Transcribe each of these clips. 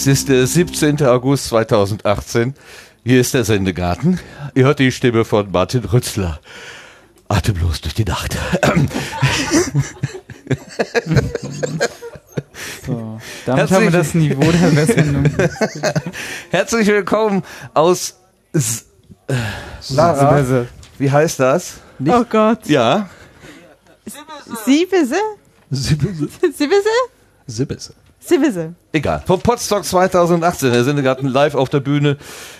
Es ist der 17. August 2018. Hier ist der Sendegarten. Ihr hört die Stimme von Martin Rützler. Atemlos durch die Nacht. So, damit haben wir das Niveau der Sendung. Herzlich willkommen aus S äh, Lara. Wie heißt das? Oh Gott. Ja. Siebese? Sibbese. Siebese? Sibbese. Siebese. Egal. Vom Podstock 2018, der Sendegarten live auf der Bühne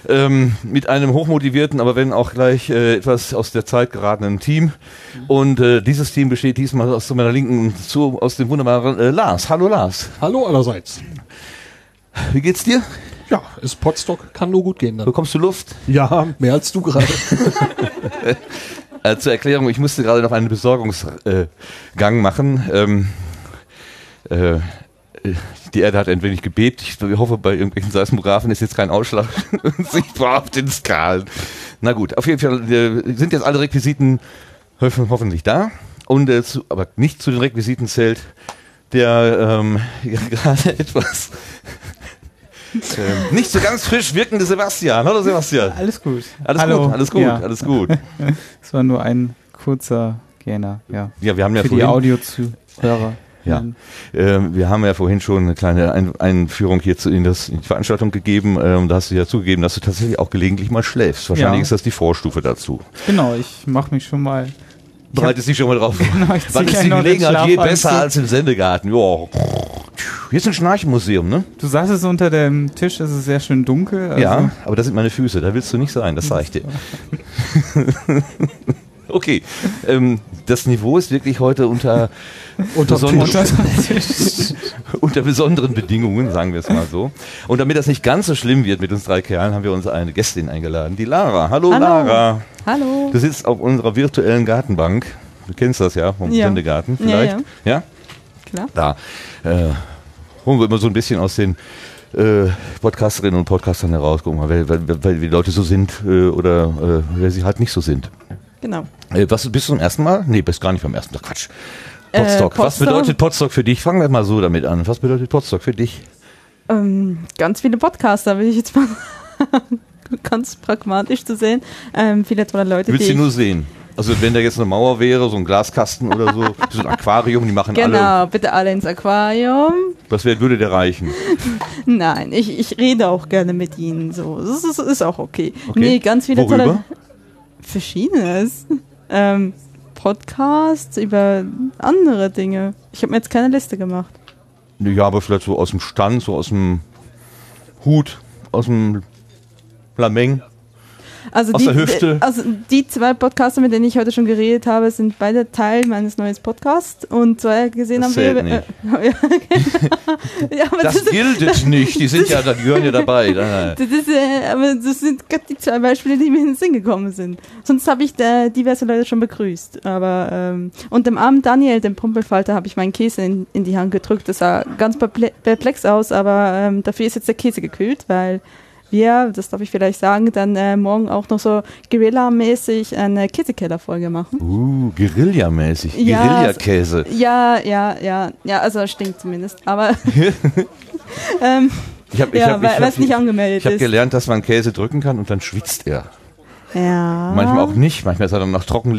ähm, mit einem hochmotivierten, aber wenn auch gleich äh, etwas aus der Zeit geratenen Team. Und äh, dieses Team besteht diesmal aus zu meiner Linken zu, aus dem wunderbaren äh, Lars. Hallo Lars. Hallo allerseits. Wie geht's dir? Ja, ist Potstock, kann nur gut gehen dann. Bekommst du Luft? Ja, mehr als du gerade. Äh, zur Erklärung, ich musste gerade noch einen Besorgungsgang äh, machen. Ähm, äh, die Erde hat ein wenig gebebt. Ich hoffe, bei irgendwelchen Seismografen ist jetzt kein Ausschlag sichtbar auf den Skalen. Na gut, auf jeden Fall äh, sind jetzt alle Requisiten hoff- hoffentlich da. Und äh, zu, aber nicht zu den Requisiten zählt der ähm, ja, gerade etwas ähm, nicht so ganz frisch wirkende Sebastian. Hallo Sebastian. Alles gut. Alles Hallo. gut, alles gut, Ja. alles gut. Es war nur ein kurzer Gähner, ja. Ja, wir haben ja Für die vorhin, Audiozuhörer. Ja. Ähm, wir haben ja vorhin schon eine kleine Ein Einführung hier zu, in, das, in die Veranstaltung gegeben. Ähm, da hast du ja zugegeben, dass du tatsächlich auch gelegentlich mal schläfst. Wahrscheinlich Ja. ist das die Vorstufe dazu. Genau, ich mache mich schon mal. Bereitest dich schon mal drauf vor. Genau, Wann ist die Gelegenheit je besser als im Sendegarten? Ja. Hier ist ein Schnarchenmuseum, ne? Du saßest unter dem Tisch, es ist sehr schön dunkel. Also ja, aber das sind meine Füße. Da willst du nicht sein, das sag ich dir. okay. Ähm, das Niveau ist wirklich heute unter, Unter besonderen- unter besonderen Bedingungen, sagen wir es mal so. Und damit das nicht ganz so schlimm wird mit uns drei Kerlen, haben wir uns eine Gästin eingeladen, die Lara. Hallo, Hallo. Lara. Hallo. Du sitzt auf unserer virtuellen Gartenbank. Du kennst das ja vom Ja. Sendegarten Ja, vielleicht. Ja, Klar. Da äh, holen wir immer so ein bisschen aus den äh, Podcasterinnen und Podcastern heraus, gucken mal, weil, weil, weil die Leute so sind äh, oder äh, wer sie halt nicht so sind. Genau. Äh, was, bist du zum ersten Mal? Nee, bist gar nicht beim ersten Tag. Quatsch. Äh, Podstock. Was Podstock? bedeutet Podstock für dich? Fangen wir mal so damit an. Was bedeutet Podstock für dich? Ähm, ganz viele Podcaster, will ich jetzt mal ganz pragmatisch zu sehen. Ähm, viele tolle Leute, Du willst sie nur sehen. Also wenn da jetzt eine Mauer wäre, so ein Glaskasten oder so, so ein Aquarium, die machen alle. Genau, bitte alle ins Aquarium. Was wär, würde der reichen? Nein, ich, ich rede auch gerne mit ihnen so. Das ist, ist auch okay. Okay. Nee, ganz viele Worüber? tolle. Verschiedenes. Ähm, Podcasts über andere Dinge. Ich habe mir jetzt keine Liste gemacht. Ja, aber vielleicht so aus dem Stand, so aus dem Hut, aus dem Lameng. Also Aus die, der Hüfte. Also die zwei Podcaster, mit denen ich heute schon geredet habe, sind beide Teil meines neuen Podcasts und zwei gesehen Das haben wir. nicht. Äh, ja, genau. ja, Das das, gilt nicht. Die sind ja, die gehören ja dabei. Das, ist, äh, aber das sind gerade die zwei Beispiele, die mir in den Sinn gekommen sind. Sonst habe ich da diverse Leute schon begrüßt. Aber ähm, und dem armen Daniel, dem Pumpelfalter, habe ich meinen Käse in, in die Hand gedrückt. Das sah ganz perple- perplex aus, aber ähm, dafür ist jetzt der Käse gekühlt, weil wir, das darf ich vielleicht sagen, dann äh, morgen auch noch so Guerilla-mäßig eine Käsekeller-Folge machen. Uh, Guerilla-mäßig. Ja, Guerillakäse. Ja, ja, ja, ja, also stinkt zumindest. Aber ähm, Ich habe ich ja, hab, ich hab, ich hab ist. gelernt, dass man Käse drücken kann und dann schwitzt er. Ja. Manchmal auch nicht. Manchmal ist er dann noch trocken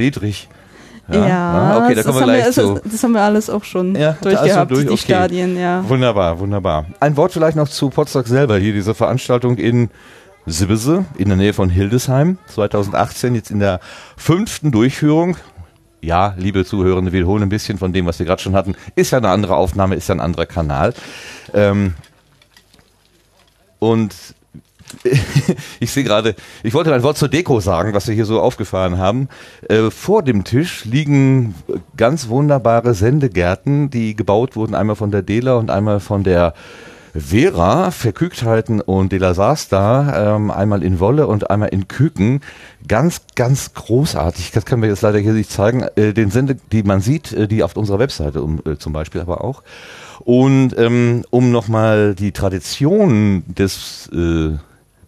Ja, Ah, okay, da das, kommen wir haben gleich wir, zu. das, das haben wir alles auch schon Ja, durchgehabt, also durch, die okay. Stadien, ja. Wunderbar, wunderbar. Ein Wort vielleicht noch zu Potsdam selber. Hier diese Veranstaltung in Sibbese in der Nähe von Hildesheim 2018, jetzt in der fünften Durchführung. Ja, liebe Zuhörende, wir wiederholen ein bisschen von dem, was wir gerade schon hatten. Ist ja eine andere Aufnahme, ist ja ein anderer Kanal. Ähm, und ich sehe gerade, ich wollte ein Wort zur Deko sagen, was wir hier so aufgefahren haben. Äh, vor dem Tisch liegen ganz wunderbare Sendegärten, die gebaut wurden, einmal von der Dela und einmal von der Vera, Verkügtheiten und De La Sasta, ähm, einmal in Wolle und einmal in Küken. Ganz, ganz großartig. Das können wir jetzt leider hier nicht zeigen. Äh, den Sende, die man sieht, äh, die auf unserer Webseite um, äh, zum Beispiel aber auch. Und ähm, um nochmal die Tradition des äh,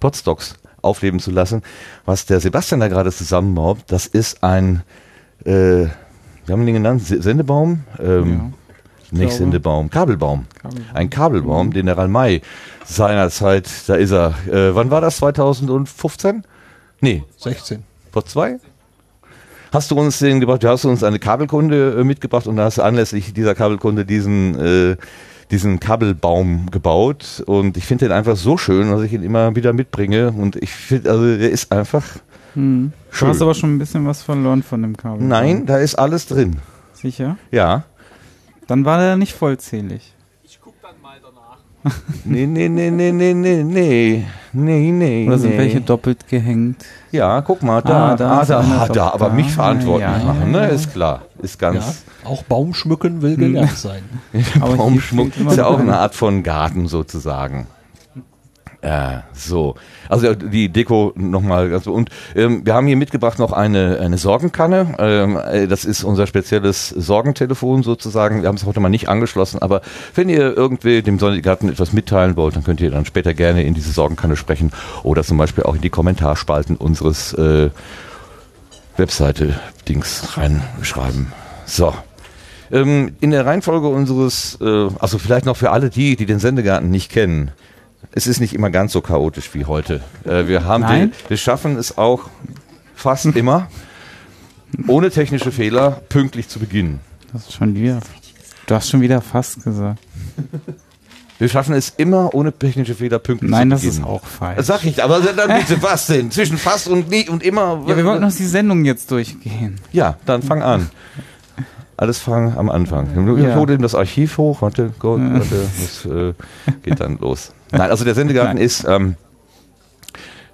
Podstocks aufleben zu lassen, was der Sebastian da gerade zusammenbaut, das ist ein, äh, wie haben wir den genannt? Se- Sendebaum? Ähm, Ich Nicht. Sendebaum, Kabelbaum. Kabelbaum. Ein Kabelbaum, den der Ralmai seinerzeit, da ist er. Äh, wann war das? 2015? Nee, 16. vor zwei? Hast du uns den gebracht? Du hast uns eine Kabelkunde äh, mitgebracht und da hast du anlässlich dieser Kabelkunde diesen, äh, diesen Kabelbaum gebaut. Und ich finde den einfach so schön, dass ich ihn immer wieder mitbringe. Und ich finde, also der ist einfach Hm. Du schön. hast aber schon ein bisschen was verloren von dem Kabel. Nein, da ist alles drin. Sicher? Ja. Dann war der nicht vollzählig. Nee, nee, nee, nee, nee, nee, nee. Nee, nee. Oder sind nee. welche doppelt gehängt? Ja, guck mal, da, Ah, da ah, da, ah, da, aber mich verantwortlich Ja, ja, machen, ja. ne, ist klar, ist Ja, ganz, auch Baumschmücken will gelernt sein. Baumschmuck ist ja auch eine Art von Garten sozusagen. Äh, so, also die Deko nochmal. Also, und ähm, wir haben hier mitgebracht noch eine, eine Sorgenkanne. Ähm, äh, das ist unser spezielles Sorgentelefon sozusagen. Wir haben es heute mal nicht angeschlossen, aber wenn ihr irgendwie dem Sonnengarten etwas mitteilen wollt, dann könnt ihr dann später gerne in diese Sorgenkanne sprechen oder zum Beispiel auch in die Kommentarspalten unseres äh, Webseite-Dings reinschreiben. So. Ähm, in der Reihenfolge unseres, äh, also vielleicht noch für alle die, die den Sendegarten nicht kennen. Es ist nicht immer ganz so chaotisch wie heute. Äh, wir haben, Nein? wir, schaffen es auch fast immer, ohne technische Fehler, pünktlich zu beginnen. Das ist schon wieder. Du hast schon wieder fast gesagt. Wir schaffen es immer, ohne technische Fehler, pünktlich Nein, zu das beginnen. ist auch falsch. Das sag ich, aber dann bitte was denn? Zwischen fast und nie und immer. ja, wir wollten noch die Sendung jetzt durchgehen. Ja, dann fang an. Alles fangen am Anfang. Ich Ja. hole eben das Archiv hoch. Warte, Gott, warte, das äh, geht dann los. Nein, also der Sendegarten ist, ähm,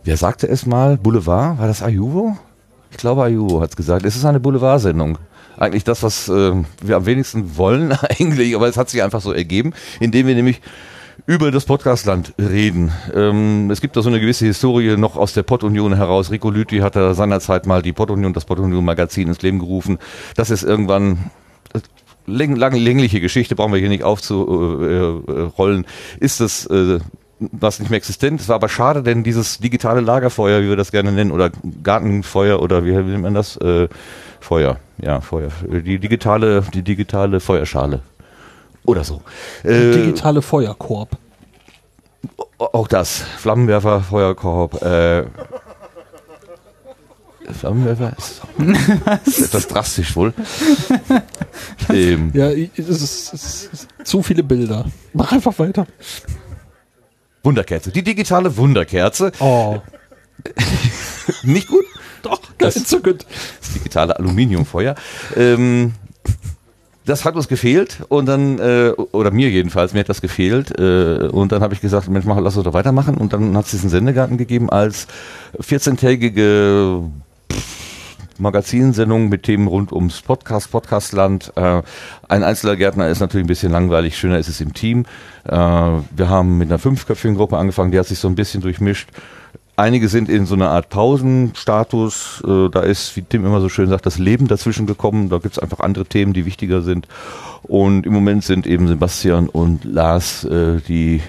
wer sagte es mal? Boulevard? War das Ayuvo? Ich glaube, Ayuvo hat es gesagt. Es ist eine Boulevardsendung. Eigentlich das, was ähm, wir am wenigsten wollen eigentlich, aber es hat sich einfach so ergeben, indem wir nämlich über das Podcastland reden. Ähm, es gibt da so eine gewisse Historie noch aus der Pottunion heraus. Rico Lüthi hat da seinerzeit mal die Pottunion, das Pottunion-Magazin ins Leben gerufen. Das ist irgendwann äh, läng, lange längliche Geschichte, brauchen wir hier nicht aufzurollen. Ist das äh, was nicht mehr existent. Es war aber schade, denn dieses digitale Lagerfeuer, wie wir das gerne nennen, oder Gartenfeuer oder wie nennt man das? Äh, Feuer, ja, Feuer. Die digitale, die digitale Feuerschale. Oder so. Äh, Digitale Feuerkorb. auch das. Flammenwerfer, Feuerkorb, äh, etwas drastisch wohl. ähm, Ja, es ist, es ist zu viele Bilder. Mach einfach weiter. Wunderkerze. Die digitale Wunderkerze. Oh, Nicht gut? doch, ganz entzückend. Das digitale Aluminiumfeuer. Ähm, das hat uns gefehlt und dann, äh, oder mir jedenfalls, mir hat das gefehlt. Äh, und dann habe ich gesagt, Mensch, mach, lass uns doch weitermachen. Und dann hat es diesen Sendegarten gegeben als 14-tägige Magazinsendung mit Themen rund ums Podcast, Podcastland. Äh, ein einzelner Gärtner ist natürlich ein bisschen langweilig, schöner ist es im Team. Äh, wir haben mit einer fünfköpfigen Gruppe angefangen, die hat sich so ein bisschen durchmischt. Einige sind in so einer Art Pausenstatus. Äh, da ist, wie Tim immer so schön sagt, das Leben dazwischen gekommen. Da gibt's einfach andere Themen, die wichtiger sind. Und im Moment sind eben Sebastian und Lars, äh, die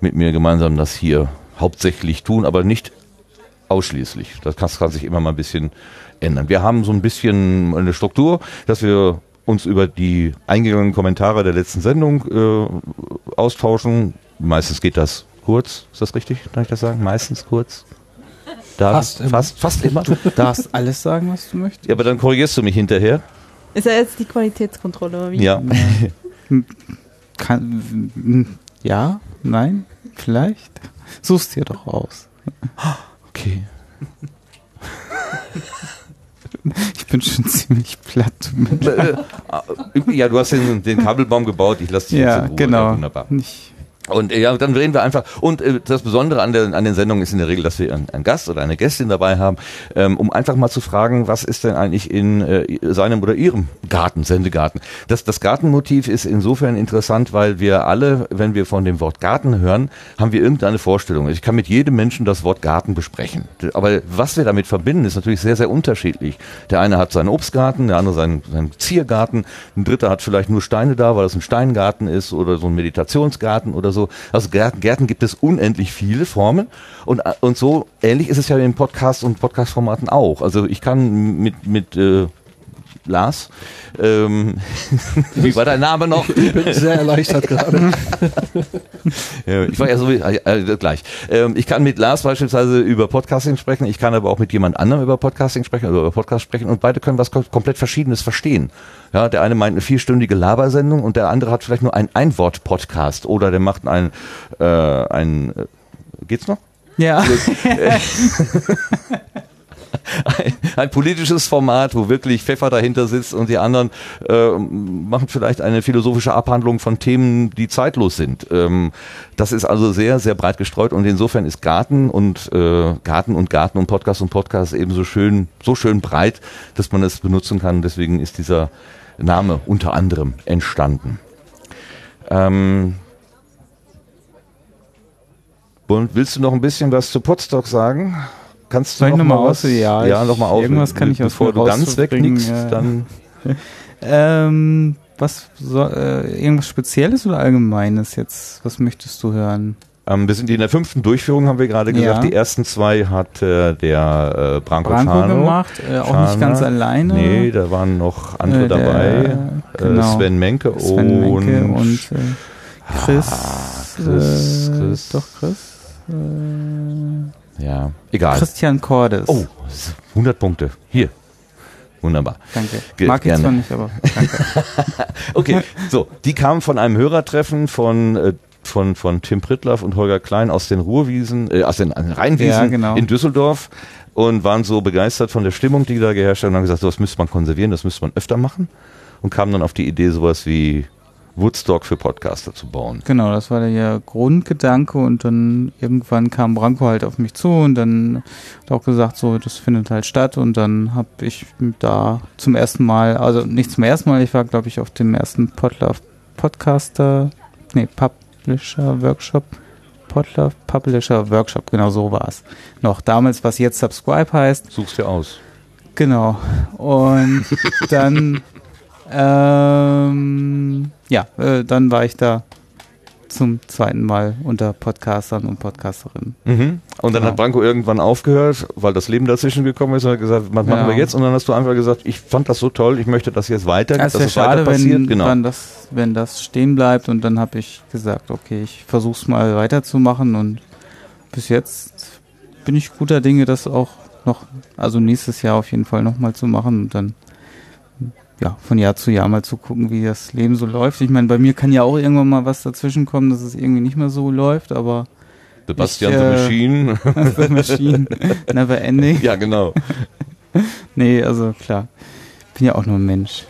mit mir gemeinsam das hier hauptsächlich tun, aber nicht ausschließlich. Das kann, kann sich immer mal ein bisschen ändern. Wir haben so ein bisschen eine Struktur, dass wir uns über die eingegangenen Kommentare der letzten Sendung äh, austauschen. Meistens geht das kurz. Ist das richtig? Darf ich das sagen? Meistens kurz. Da, Fast immer. Fast, fast immer. Du darfst alles sagen, was du möchtest. Ja, aber dann korrigierst du mich hinterher. Ist ja jetzt die Qualitätskontrolle, oder wie? Ja. Kann, ja? Nein? Vielleicht? Such's dir doch aus. Okay. Ich bin schon ziemlich platt. Äh, äh, ja, du hast den, den Kabelbaum gebaut. Ich lasse dich jetzt Ja, in Ruhe. genau. wunderbar. Nicht. Und äh, ja, dann reden wir einfach. Und äh, das Besondere an, der, an den Sendungen ist in der Regel, dass wir einen, einen Gast oder eine Gästin dabei haben, ähm, um einfach mal zu fragen, was ist denn eigentlich in äh, seinem oder ihrem Garten, Sendegarten. Das, das Gartenmotiv ist insofern interessant, weil wir alle, wenn wir von dem Wort Garten hören, haben wir irgendeine Vorstellung. Ich kann mit jedem Menschen das Wort Garten besprechen. Aber was wir damit verbinden, ist natürlich sehr, sehr unterschiedlich. Der eine hat seinen Obstgarten, der andere seinen, seinen Ziergarten, ein dritter hat vielleicht nur Steine da, weil das ein Steingarten ist oder so ein Meditationsgarten oder so. Also Gärten, Gärten gibt es unendlich viele Formen und, und so ähnlich ist es ja in Podcasts und Podcast-Formaten auch. Also ich kann mit, mit äh, Lars. Ähm, wie war dein Name noch? Ich bin sehr erleichtert gerade. Ja, ich war ja so äh, äh, gleich. Ähm, ich kann mit Lars beispielsweise über Podcasting sprechen, ich kann aber auch mit jemand anderem über Podcasting sprechen oder über Podcast sprechen und beide können was kom- komplett Verschiedenes verstehen. Ja, der eine meint eine vierstündige Labersendung und der andere hat vielleicht nur ein Einwort-Podcast oder der macht ein, äh, ein äh, geht's noch? Ja. ein, ein politisches Format, wo wirklich Pfeffer dahinter sitzt und die anderen äh, machen vielleicht eine philosophische Abhandlung von Themen, die zeitlos sind. Ähm, das ist also sehr, sehr breit gestreut und insofern ist Garten und äh, Garten und Garten und Podcast und Podcast eben so schön, so schön breit, dass man es benutzen kann. Deswegen ist dieser Name unter anderem entstanden. Ähm, willst du noch ein bisschen was zu Podstock sagen? Kannst du Soll ich noch mal was? aus? Ja, ja ich- noch mal auf. irgendwas kann ich aus bevor du ganz wegnickst, ja. dann Ähm, was soll, äh, irgendwas Spezielles oder Allgemeines jetzt? Was möchtest du hören? ähm, wir sind in der fünften Durchführung, haben wir gerade gesagt. Ja. Die ersten zwei hat äh, der äh, Branko, Branko Schano. gemacht, äh, auch nicht Schana. ganz alleine. Nee, da waren noch andere Äh, der- dabei. genau. Äh, Sven Menke Sven und Menke und äh, Chris, Ah, Chris, äh, Chris. Doch, Chris. Äh, ja, egal. Christian Cordes. Oh, 100 Punkte. Hier. Wunderbar. Danke. Ge- Mag ich zwar nicht, aber danke. Okay, so, die kamen von einem Hörertreffen von, äh, von, von Tim Prittlaff und Holger Klein aus den Ruhrwiesen, äh, aus den Rheinwiesen Ja, genau. in Düsseldorf und waren so begeistert von der Stimmung, die da geherrscht hat und haben gesagt, so, das müsste man konservieren, das müsste man öfter machen und kamen dann auf die Idee, sowas wie Woodstock für Podcaster zu bauen. Genau, das war der Grundgedanke und dann irgendwann kam Branko halt auf mich zu und dann hat er auch gesagt, so, das findet halt statt und dann habe ich da zum ersten Mal, also nicht zum ersten Mal, ich war glaube ich auf dem ersten Podlove Podcaster, nee, Publisher Workshop, Podlove Publisher Workshop, genau so war es. Noch damals, was jetzt Subscribe heißt, Such's dir aus. Genau. Und dann, ähm, ja, äh, dann war ich da zum zweiten Mal unter Podcastern und Podcasterinnen. Mhm. Und dann Genau. hat Branko irgendwann aufgehört, weil das Leben dazwischen gekommen ist und hat gesagt, was machen Ja. wir jetzt? Und dann hast du einfach gesagt, ich fand das so toll, ich möchte das jetzt weiter, Es dass es weiter schade, passiert. wenn, genau. wenn, das, wenn das stehen bleibt und dann habe ich gesagt, okay, ich versuche es mal weiterzumachen und bis jetzt bin ich guter Dinge, das auch noch, also nächstes Jahr auf jeden Fall nochmal zu machen und dann ja, von Jahr zu Jahr mal zu gucken, wie das Leben so läuft. Ich meine, bei mir kann ja auch irgendwann mal was dazwischen kommen, dass es irgendwie nicht mehr so läuft, aber Sebastian ich, the äh, Machine. The Machine, never ending. ja, genau. Nee, also klar, bin ja auch nur ein Mensch.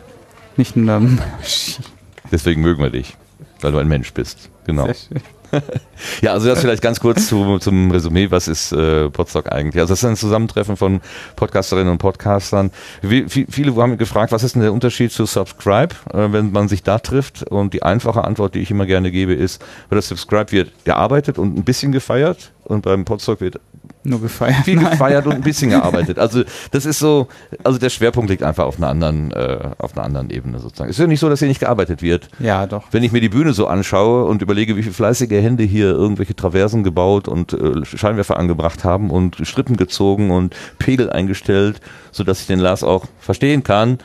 Nicht nur eine Maschine. Deswegen mögen wir dich, weil du ein Mensch bist. Genau. Sehr schön. Ja, also das vielleicht ganz kurz zu, zum Resümee, was ist äh, Podstock eigentlich? Also das ist ein Zusammentreffen von Podcasterinnen und Podcastern. Wie, viele haben gefragt, was ist denn der Unterschied zu Subscribe, äh, wenn man sich da trifft? Und die einfache Antwort, die ich immer gerne gebe, ist, bei der Subscribe wird gearbeitet und ein bisschen gefeiert und beim Podstock wird Nur gefeiert. viel Nein. gefeiert und ein bisschen gearbeitet. Also das ist so, also der Schwerpunkt liegt einfach auf einer anderen, äh, auf einer anderen Ebene sozusagen. Es ist ja nicht so, dass hier nicht gearbeitet wird. Ja, doch. Wenn ich mir die Bühne so anschaue und überlege, wie viele fleißige Hände hier irgendwelche Traversen gebaut und äh, Scheinwerfer angebracht haben und Strippen gezogen und Pegel eingestellt, so dass ich den Lars auch verstehen kann.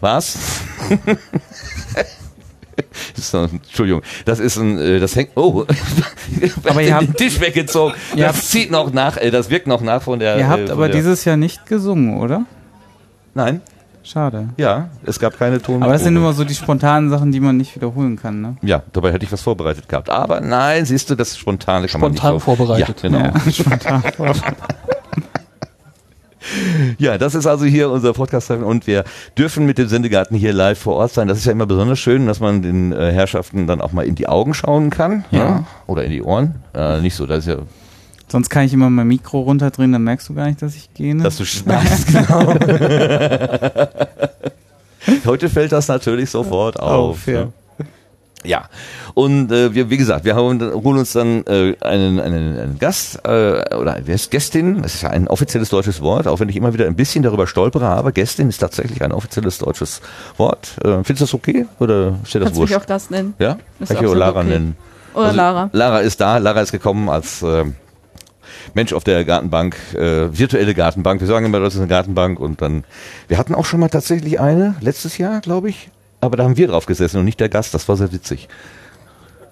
Was? Das ist ein, Entschuldigung, das ist ein, äh, das hängt, oh, Aber ihr den habt- Tisch weggezogen. Ihr Das habt- zieht noch nach, äh, das wirkt noch nach von der. Ihr äh, habt aber der, dieses Jahr nicht gesungen, oder? Nein, Schade. ja, es gab keine Ton. Aber das sind immer so die spontanen Sachen, die man nicht wiederholen kann, ne? Ja, dabei hätte ich was vorbereitet gehabt. Aber nein, siehst du, das Spontane kann man Spontan nicht vor- vorbereitet. Ja, genau. Ja, spontan. Ja, das ist also hier unser podcast und wir dürfen mit dem Sendegarten hier live vor Ort sein. Das ist ja immer besonders schön, dass man den äh, Herrschaften dann auch mal in die Augen schauen kann. Ja. Oder in die Ohren. Äh, nicht so, das ist ja, Sonst kann ich immer mein Mikro runterdrehen, dann merkst du gar nicht, dass ich gehe. Dass du schneidest, genau. Heute fällt das natürlich sofort auf. Auf, ja. ne? Ja, und äh, wir, wie gesagt, wir haben, holen uns dann äh, einen, einen, einen Gast äh, oder eine Gästin, das ist ja ein offizielles deutsches Wort, auch wenn ich immer wieder ein bisschen darüber stolpere, aber Gästin ist tatsächlich ein offizielles deutsches Wort. Äh, findest du das okay oder ist dir das Kannst wurscht? mich auch Gast nennen. Ja? Ist Kann ich auch Lara okay. nennen. Oder Also, Lara. Lara ist da, Lara ist gekommen als äh, Mensch auf der Gartenbank, äh, virtuelle Gartenbank. Wir sagen immer, das ist eine Gartenbank und dann, wir hatten auch schon mal tatsächlich eine, letztes Jahr, glaube ich, aber da haben wir drauf gesessen und nicht der Gast, das war sehr witzig.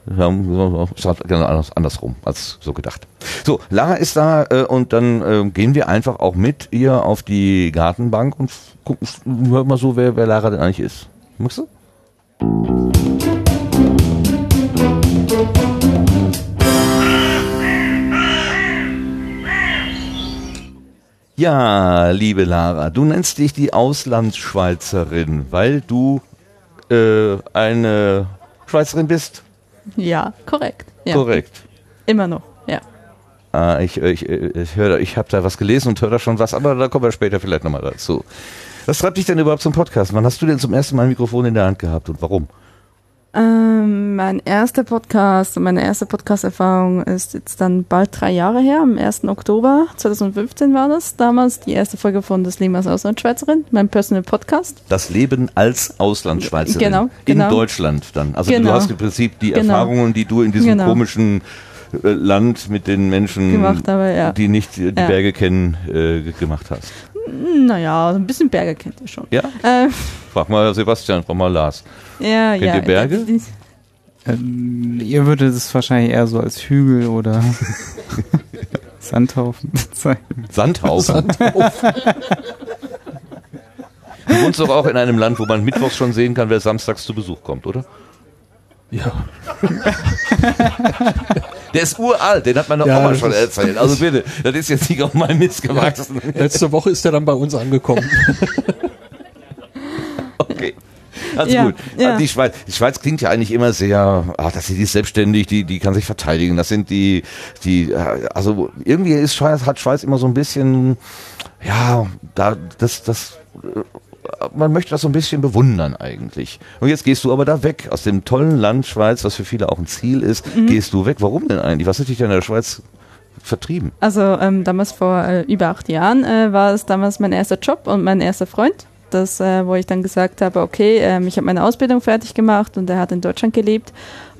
Genau anders, andersrum als so gedacht. So, Lara ist da äh, und dann äh, gehen wir einfach auch mit ihr auf die Gartenbank und gucken, hör mal so, wer, wer Lara denn eigentlich ist. Magst du? Ja, liebe Lara, du nennst dich die Auslandsschweizerin, weil du äh, eine Schweizerin bist. Ja, korrekt. Ja. Korrekt. Immer noch, ja. Ah, ich ich, ich, höre, ich habe da was gelesen und höre da schon was, aber da kommen wir später vielleicht nochmal dazu. Was treibt dich denn überhaupt zum Podcast? Wann hast du denn zum ersten Mal ein Mikrofon in der Hand gehabt und warum? Ähm, mein erster Podcast und meine erste Podcast-Erfahrung ist jetzt dann bald drei Jahre her. Am 1. Oktober 2015 war das. Damals die erste Folge von Das Leben als Auslandschweizerin, mein Personal Podcast. Das Leben als Auslandsschweizerin Genau, genau. in Deutschland dann. Also du Genau. hast im Prinzip die Genau. Erfahrungen, die du in diesem Genau. komischen äh, Land mit den Menschen, Gemacht ja. die nicht äh, die Ja. Berge kennen, äh, gemacht hast. Naja, ein bisschen Berge kennt ihr schon. Ja? Äh, Frag mal Sebastian, frag mal Lars. Ja, Kennt ja. ihr Berge? Ähm, ihr würdet es wahrscheinlich eher so als Hügel oder Sandhaufen bezeichnen. Sandhaufen. Du wohnst doch auch in einem Land, wo man mittwochs schon sehen kann, wer samstags zu Besuch kommt, oder? Ja. Der ist uralt, den hat meine Ja, Oma schon erzählt. Also bitte, das ist jetzt nicht auf meinen Mist gewachsen. Letzte Woche ist er dann bei uns angekommen. Also Ja, gut. ja. Die, Schweiz, die Schweiz klingt ja eigentlich immer sehr, ach, das die ist selbstständig, die, die kann sich verteidigen. Das sind die, die, äh, also irgendwie ist Schweiz, hat Schweiz immer so ein bisschen, ja, da, das, das, äh, man möchte das so ein bisschen bewundern eigentlich. Und jetzt gehst du aber da weg, aus dem tollen Land Schweiz, was für viele auch ein Ziel ist, Mhm. gehst du weg. Warum denn eigentlich? Was hat dich denn in der Schweiz vertrieben? Also ähm, damals vor äh, über acht Jahren äh, war es damals mein erster Job und mein erster Freund. Das, äh, wo ich dann gesagt habe, okay, ähm, ich habe meine Ausbildung fertig gemacht und er hat in Deutschland gelebt.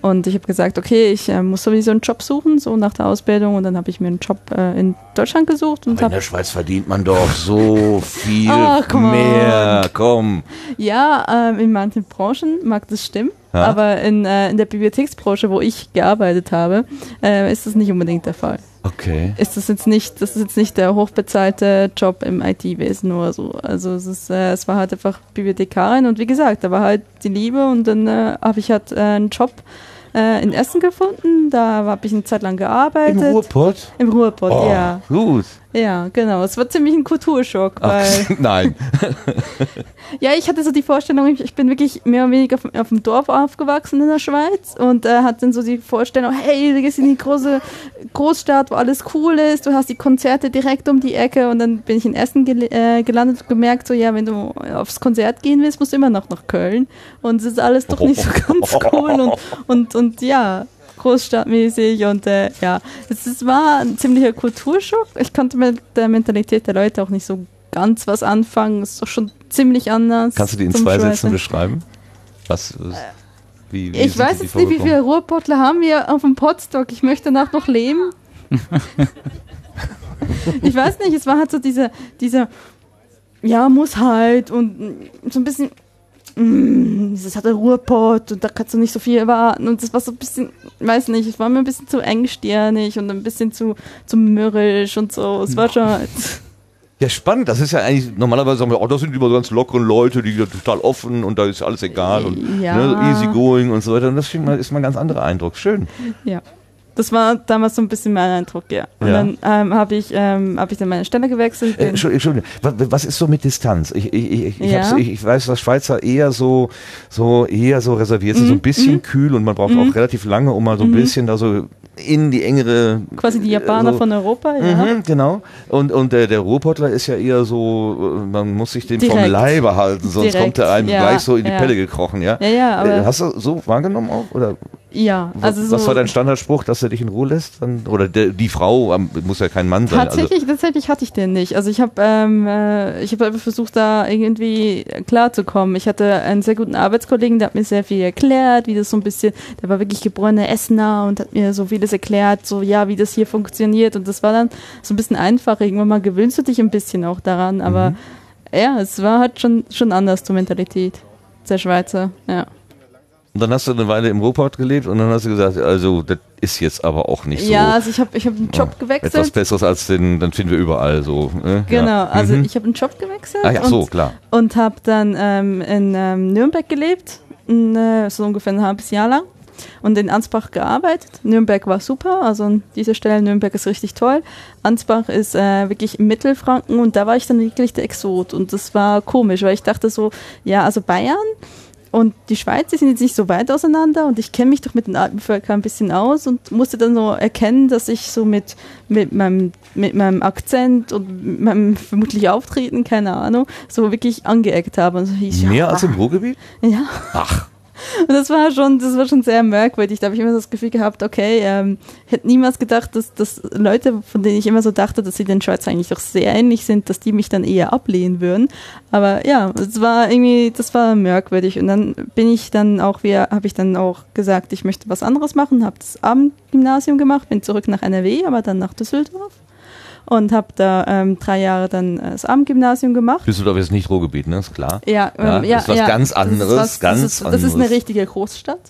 Und ich habe gesagt, okay, ich äh, muss sowieso einen Job suchen, so nach der Ausbildung. Und dann habe ich mir einen Job äh, in Deutschland gesucht und Aber in der Schweiz verdient man doch so viel Ach, come mehr. Komm. Ja, ähm, in manchen Branchen mag das stimmen, Ja. aber in, äh, in der Bibliotheksbranche, wo ich gearbeitet habe, äh, ist das nicht unbedingt der Fall. Okay. Ist das jetzt nicht, das ist jetzt nicht der hochbezahlte Job im IT-Wesen oder so. Also es ist, äh, es war halt einfach Bibliothekarin und wie gesagt, da war halt die Liebe und dann äh, habe ich halt äh, einen Job äh, in Essen gefunden. Da habe ich eine Zeit lang gearbeitet. Im Ruhrpott? Im Ruhrpott, Oh, ja. Gut. Ja, genau. Es war ziemlich ein Kulturschock, Ach, weil nein. Ja, ich hatte so die Vorstellung, ich, ich bin wirklich mehr oder weniger auf, auf dem Dorf aufgewachsen in der Schweiz und äh, hatte dann so die Vorstellung, hey, du gehst in die große Großstadt, wo alles cool ist, du hast die Konzerte direkt um die Ecke und dann bin ich in Essen gel äh, gelandet und gemerkt, so ja, wenn du aufs Konzert gehen willst, musst du immer noch nach Köln und es ist alles doch nicht so ganz cool und, und, und ja, großstadtmäßig und äh, ja, es, es war ein ziemlicher Kulturschock. Ich konnte mit der Mentalität der Leute auch nicht so ganz was anfangen. Es ist doch schon ziemlich anders. Kannst du die in zwei Schweizer. Sätzen beschreiben? Was, was wie, wie Ich weiß jetzt nicht, wie viele Ruhrpottler haben wir auf dem Potstock. Ich möchte danach noch leben. ich weiß nicht, es war halt so diese, diese, ja, muss halt und so ein bisschen, das hat der Ruhrpott und da kannst du nicht so viel erwarten und das war so ein bisschen, weiß nicht, es war mir ein bisschen zu engstirnig und ein bisschen zu, zu mürrisch und so. Es war schon halt, Ja, spannend. Das ist ja eigentlich, normalerweise sagen wir, oh, das sind immer ganz lockeren Leute, die sind total offen und da ist alles egal und Ja. ne, easy going und so weiter. Und das mal, ist mal ein ganz anderer Eindruck. Schön. Ja. Das war damals so ein bisschen mein Eindruck, ja. Und Ja. dann ähm, habe ich, ähm, hab ich dann meine Stelle gewechselt. Äh, Entschuldigung. Was, ist so mit Distanz? Ich, ich, ich, Ja. ich, ich weiß, dass Schweizer eher so, so, eher so reserviert sind, so ein bisschen kühl und man braucht auch relativ lange, um mal so ein bisschen da so in die engere. quasi die äh, Japaner so, von Europa, ja. Mhm, genau. Und, und der, der Ruhrpottler ist ja eher so, äh, man muss sich vom Direkt. Leibe halten, sonst Direkt, kommt er einem ja, gleich so in die ja. Pelle gekrochen, ja? Ja, ja, Äh, Hast du so wahrgenommen auch? Oder? Ja, also so. Was war dein Standardspruch, dass er dich in Ruhe lässt? Dann, oder der, die Frau, muss ja kein Mann sein. also Tatsächlich, tatsächlich hatte ich den nicht. Also ich habe ähm, äh, ich einfach versucht, da irgendwie klarzukommen. Ich hatte einen sehr guten Arbeitskollegen, der hat mir sehr viel erklärt, wie das so ein bisschen, der war wirklich geborener Essener und hat mir so vieles erklärt, so ja, wie das hier funktioniert. Und das war dann so ein bisschen einfacher. Irgendwann mal gewöhnst du dich ein bisschen auch daran, aber Mhm. ja, es war halt schon, schon anders zur Mentalität der Schweizer, ja. Und dann hast du eine Weile im Ruhrpott gelebt und dann hast du gesagt, also das ist jetzt aber auch nicht so Ja, also ich habe ich hab einen Job etwas gewechselt. Besseres als den, dann finden wir überall so. Ne? Genau, ja. also Mhm. ich habe einen Job gewechselt. Ah ja, so, und klar. und habe dann ähm, in ähm, Nürnberg gelebt, n- äh, so ungefähr ein halbes Jahr lang und in Ansbach gearbeitet. Nürnberg war super, also an dieser Stelle Nürnberg ist richtig toll. Ansbach ist äh, wirklich im Mittelfranken und da war ich dann wirklich der Exot und das war komisch, weil ich dachte so, ja, also Bayern und die Schweiz, die sind jetzt nicht so weit auseinander und ich kenne mich doch mit den Alpenvölkern ein bisschen aus und musste dann so erkennen, dass ich so mit, mit, meinem, mit meinem Akzent und meinem vermutlich Auftreten, keine Ahnung, so wirklich angeeckt habe. Und so hieß, Mehr ja, als im Ruhrgebiet? Ja. Ach, Und das war schon, das war schon sehr merkwürdig. Da habe ich immer das Gefühl gehabt, okay, ähm, hätte niemals gedacht, dass, dass Leute, von denen ich immer so dachte, dass sie den Schweizer eigentlich doch sehr ähnlich sind, dass die mich dann eher ablehnen würden. Aber ja, es war irgendwie, das war merkwürdig. Und dann bin ich dann auch wieder, habe ich dann auch gesagt, ich möchte was anderes machen, habe das Abendgymnasium gemacht, bin zurück nach NRW, aber dann nach Düsseldorf. Und habe da ähm, drei Jahre dann äh, das Abendgymnasium gemacht. Düsseldorf ist nicht Ruhrgebiet, ne? Ist klar. Ja, Ja, ähm, ja, das ist was ja, ganz das anderes, ist was, ganz das ist, Das ist eine richtige Großstadt.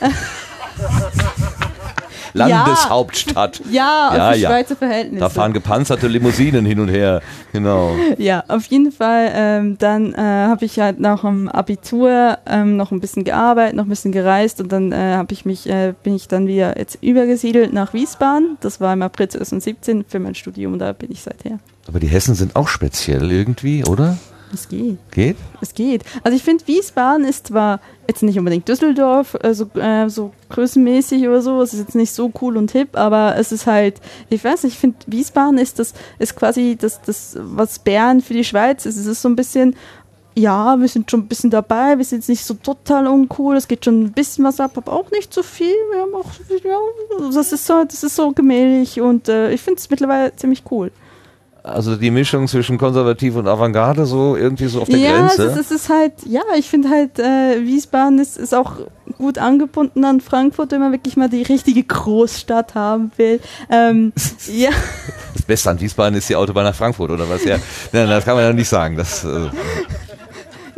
Landeshauptstadt. Ja, Ja, auf die ja. Schweizer Verhältnisse. Da fahren gepanzerte Limousinen hin und her. Genau. Ja, auf jeden Fall. Ähm, dann äh, habe ich halt nach dem Abitur ähm, noch ein bisschen gearbeitet, noch ein bisschen gereist und dann äh, habe ich mich, äh, bin ich dann wieder jetzt übergesiedelt nach Wiesbaden. Das war im April 2017 für mein Studium. Da bin ich seither. Aber die Hessen sind auch speziell irgendwie, oder? Es geht. Geht? Es geht. Also ich finde, Wiesbaden ist zwar jetzt nicht unbedingt Düsseldorf, äh, so, äh, so größenmäßig oder so, es ist jetzt nicht so cool und hip, aber es ist halt, ich weiß nicht, ich finde, Wiesbaden ist das, ist quasi das, das, was Bern für die Schweiz ist. Es ist so ein bisschen, ja, wir sind schon ein bisschen dabei, wir sind jetzt nicht so total uncool, es geht schon ein bisschen was ab, aber auch nicht so viel. Wir haben auch, ja, das ist so, das ist so gemächlich und äh, ich finde es mittlerweile ziemlich cool. Also die Mischung zwischen konservativ und Avantgarde so irgendwie so auf der ja, Grenze. Es ist, es ist halt, ja, ich finde halt, äh, Wiesbaden ist, ist auch gut angebunden an Frankfurt, wenn man wirklich mal die richtige Großstadt haben will. Ähm, ja, Das Beste an Wiesbaden ist die Autobahn nach Frankfurt oder was? Ja, Nein, das kann man ja nicht sagen. Das, äh,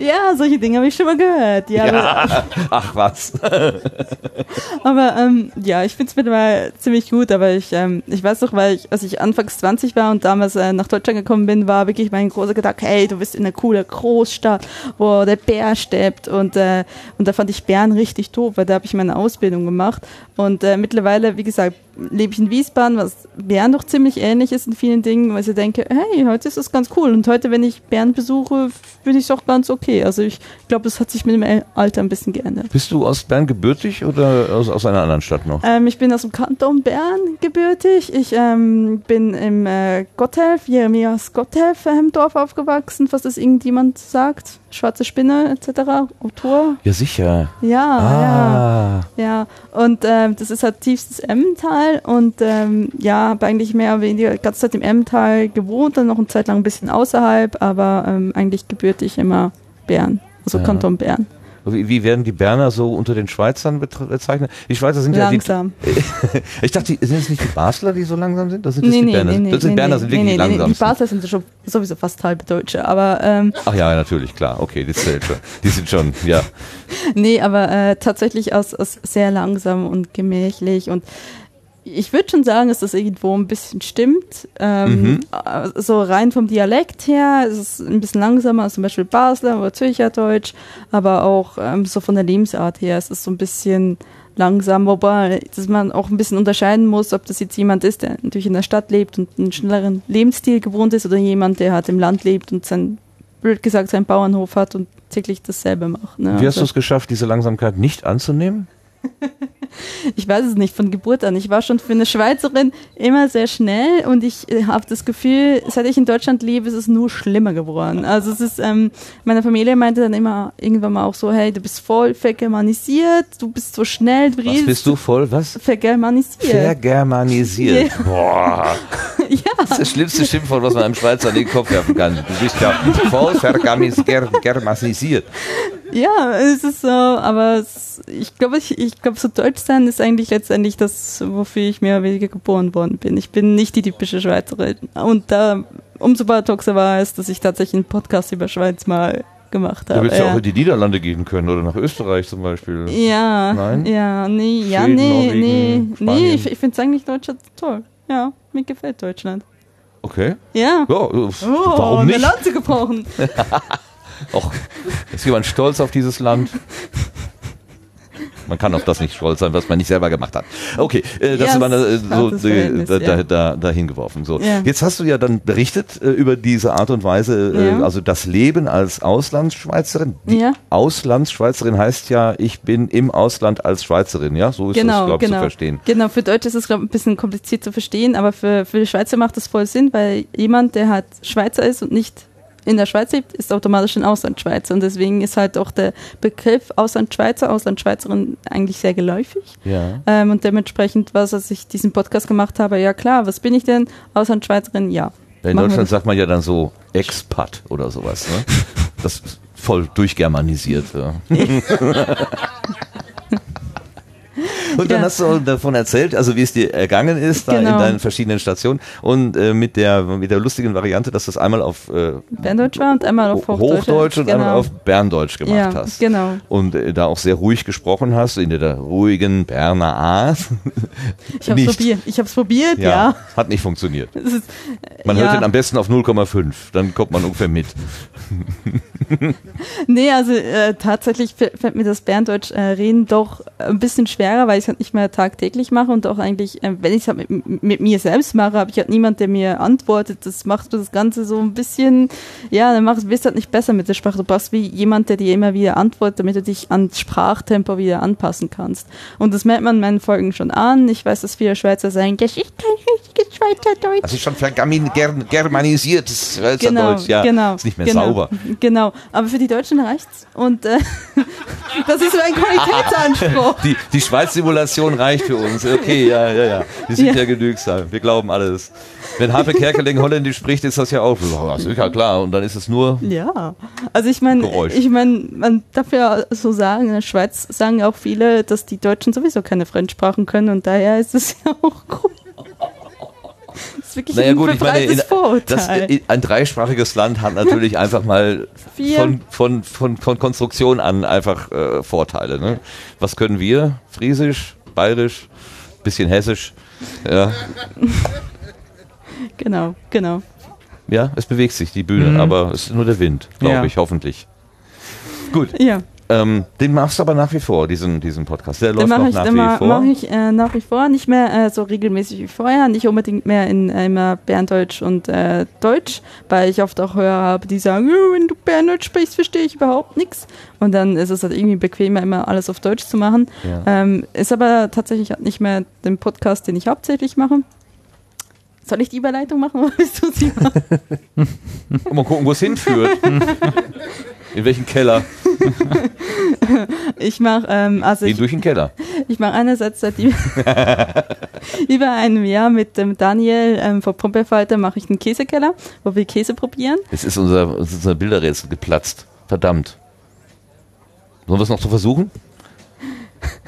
ja, solche Dinge habe ich schon mal gehört. Ja, ja. Ach was. aber ähm, ja, ich finde es mittlerweile ziemlich gut, aber ich, ähm, ich weiß noch, weil ich, als ich anfangs 20 war und damals äh, nach Deutschland gekommen bin, war wirklich mein großer Gedanke, hey, du bist in einer coolen Großstadt, wo der Bär steppt und, äh, und da fand ich Bern richtig doof, weil da habe ich meine Ausbildung gemacht und äh, mittlerweile, wie gesagt, lebe ich in Wiesbaden, was Bern doch ziemlich ähnlich ist in vielen Dingen, weil ich denke, hey, heute ist das ganz cool und heute, wenn ich Bern besuche, finde ich es auch ganz okay. Also ich glaube, es hat sich mit dem Alter ein bisschen geändert. Bist du aus Bern gebürtig oder aus, aus einer anderen Stadt noch? Ähm, ich bin aus dem Kanton Bern gebürtig. Ich ähm, bin im äh, Gotthelf, Jeremias Gotthelf ähm, Dorf aufgewachsen, falls das irgendjemand sagt. Schwarze Spinne etc. Autor. Ja, sicher. Ja, ja. Ah. Ja, und ähm, das ist halt tiefstes Emmental und ähm, ja, habe eigentlich mehr oder weniger die ganze Zeit im Emmental gewohnt, dann noch eine Zeit lang ein bisschen außerhalb, aber ähm, eigentlich gebürtig immer Bern, also Ja. Kanton Bern. Wie, wie werden die Berner so unter den Schweizern bezeichnet? Die Schweizer sind Langsam. ja die. Ich dachte, die, sind es nicht die Basler, die so langsam sind? Das sind Nee, die nee, Berner. nee, das sind nee, Berner sind wirklich nee, langsam. Die Basler sind schon sowieso fast halbe Deutsche, aber ähm, Ach ja, natürlich, klar. Okay, das zählt schon. Die sind schon, ja. nee, aber äh, tatsächlich aus, aus sehr langsam und gemächlich und ich würde schon sagen, dass das irgendwo ein bisschen stimmt. Ähm, Mhm. äh, So rein vom Dialekt her ist es ein bisschen langsamer als zum Beispiel Basler oder Zürcher Deutsch, aber auch ähm, so von der Lebensart her ist es so ein bisschen langsam, wobei dass man auch ein bisschen unterscheiden muss, ob das jetzt jemand ist, der natürlich in der Stadt lebt und einen schnelleren Lebensstil gewohnt ist oder jemand, der halt im Land lebt und sein, blöd gesagt, seinen Bauernhof hat und täglich dasselbe macht. Ne? Wie hast du Also- es geschafft, diese Langsamkeit nicht anzunehmen? ich weiß es nicht, von Geburt an. Ich war schon für eine Schweizerin immer sehr schnell und ich äh, habe das Gefühl, seit ich in Deutschland lebe, ist es nur schlimmer geworden. Also es ist, ähm, meine Familie meinte dann immer irgendwann mal auch so, hey, du bist voll vergermanisiert, du bist so schnell, du Was bist du voll? Was? vergermanisiert. Vergermanisiert. Boah. ja. Das ist das schlimmste Schimpfwort, was man einem Schweizer in den Kopf werfen kann. Du bist ja voll vergermanisiert. Ja, es ist so, aber es, ich glaube, ich, ich glaube, so deutsch sein ist eigentlich letztendlich das, wofür ich mehr oder weniger geboren worden bin. Ich bin nicht die typische Schweizerin. Und da umso paradoxer war es, dass ich tatsächlich einen Podcast über Schweiz mal gemacht Du habe. willst ja auch ja. in die Niederlande gehen können oder nach Österreich zum Beispiel. ja, Nein? ja, nee, ja, Schweden, nee, Norwegen, nee, Spanien. nee, ich, ich finde eigentlich Deutschland toll. Ja, mir gefällt Deutschland. Okay. Ja. Ja, äh, Oh, warum eine nicht? Lanze gebrochen. Och, ist jemand stolz auf dieses Land? Man kann auf das nicht stolz sein, was man nicht selber gemacht hat. Okay, äh, das Ja, war äh, so das äh, da, da, ja. da, dahin geworfen. So, Ja. jetzt hast du ja dann berichtet äh, über diese Art und Weise, äh, also das Leben als Auslandsschweizerin. Die. Auslandsschweizerin heißt ja, ich bin im Ausland als Schweizerin. Ja, so ist das, genau, glaube ich, genau. zu verstehen. Genau, für Deutsch ist es, glaube ich, ein bisschen kompliziert zu verstehen, aber für, für die Schweizer macht das voll Sinn, weil jemand, der halt Schweizer ist und nicht in der Schweiz lebt, ist automatisch ein Auslandschweizer. Und deswegen ist halt auch der Begriff Auslandschweizer, Auslandschweizerin eigentlich sehr geläufig. Ja. Ähm, und dementsprechend, was, als ich diesen Podcast gemacht habe, ja klar, was bin ich denn? Auslandschweizerin? Ja. In Machen Deutschland sagt man ja dann so Expat oder sowas. Ne? Das ist voll durchgermanisiert. Ja. Und dann Ja. hast du davon erzählt, also wie es dir ergangen ist, da in Genau. deinen verschiedenen Stationen und äh, mit der mit der lustigen Variante, dass du es einmal auf äh, Berndeutsch war und einmal auf Hochdeutsch. Hochdeutsch und einmal Genau. auf Berndeutsch gemacht ja, hast. genau. Und äh, da auch sehr ruhig gesprochen hast, in der ruhigen Berner Art. Ich habe Nicht. probiert. Ich habe es probiert, ja. Hat nicht funktioniert. Es ist, Man ja. hört den am besten auf 0,5, dann kommt man ungefähr mit. Nee, also äh, tatsächlich fä- fällt mir das Berndeutsch äh, reden doch ein bisschen schwerer, weil ich es halt nicht mehr tagtäglich mache und auch eigentlich, äh, wenn ich es halt mit, mit mir selbst mache, habe ich halt niemand, der mir antwortet. Das macht das Ganze so ein bisschen, ja, dann machst, wirst du halt nicht besser mit der Sprache. Du brauchst wie jemand, der dir immer wieder antwortet, damit du dich an Sprachtempo wieder anpassen kannst. Und das merkt man in meinen Folgen schon an. Ich weiß, dass viele Schweizer sagen, ist kein richtiges Schweizerdeutsch. Das ist schon vergamin- ger germanisiertes Schweizerdeutsch, ja. genau, Ist nicht mehr genau, sauber. Genau, aber für die Deutschen reicht's. Und äh, das ist so ein Qualitätsanspruch. Die, die Schweiz-Simulation reicht für uns. Okay, ja, ja, ja. Wir sind ja, Ja. genügsam. Wir glauben alles. Wenn Harpe Kerkeling Holländisch spricht, ist das ja auch, ja, sicher klar. Und dann ist es nur, Ja, also ich meine, ich meine, man darf ja so sagen, in der Schweiz sagen auch viele, dass die Deutschen sowieso keine Fremdsprachen können und daher ist es ja auch gut. Das ist wirklich naja ein gut, ich meine, in, das, in, ein dreisprachiges Land hat natürlich einfach mal von, von, von, von Konstruktion an einfach äh, Vorteile. Ne? Was können wir? Friesisch, Bayerisch, bisschen Hessisch. Ja, genau, genau. ja, es bewegt sich die Bühne, Mhm. aber es ist nur der Wind, glaube Ja. ich, hoffentlich. Gut, Ja, ähm, den machst du aber nach wie vor, diesen, diesen Podcast. Der den läuft mache noch ich, nach den wie vor. mach ich äh, nach wie vor nicht mehr äh, so regelmäßig wie vorher, nicht unbedingt mehr in äh, immer Berndeutsch und äh, Deutsch, weil ich oft auch Hörer habe, die sagen, "Ja, wenn du Berndeutsch sprichst, verstehe ich überhaupt nichts. Und dann ist es halt irgendwie bequemer, immer alles auf Deutsch zu machen. Ja. Ähm, ist aber tatsächlich halt nicht mehr den Podcast, den ich hauptsächlich mache. Soll ich die Überleitung machen oder willst du sie machen? Mal gucken, wo es hinführt. In welchen Keller? Ich mache ähm, also ich, durch den Keller. Ich mache einerseits seit über, über einem Jahr mit dem Daniel ähm, von Pumpefalter mache ich einen Käsekeller, wo wir Käse probieren. Jetzt ist unser, unser Bilderrätsel geplatzt. Verdammt. Sollen wir es noch zu versuchen?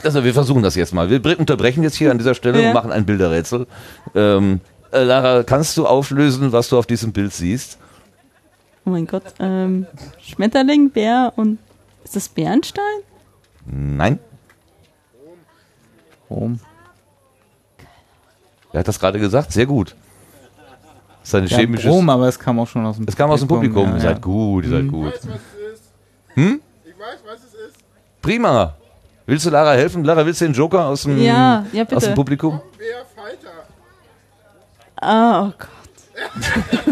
Also wir versuchen das jetzt mal. Wir bre- unterbrechen jetzt hier an dieser Stelle Ja. und machen ein Bilderrätsel. Ähm, äh, Lara, kannst du auflösen, was du auf diesem Bild siehst? Oh mein Gott. Ähm, Schmetterling, Bär und ist das Bernstein? Nein? Rom. Wer hat das gerade gesagt? Sehr gut. Das ist ein Ja, chemisches... Rom, aber es kam auch schon aus dem Es kam aus dem Publikum. Ja, ihr seid gut, ihr seid Mhm. gut. weiß, was es ist. Hm? Ich weiß, was es ist. Prima. Willst du Lara helfen? Lara, willst du den Joker aus dem, Ja, ja, aus dem bitte. Publikum? Wer Falter? Ah, oh Gott.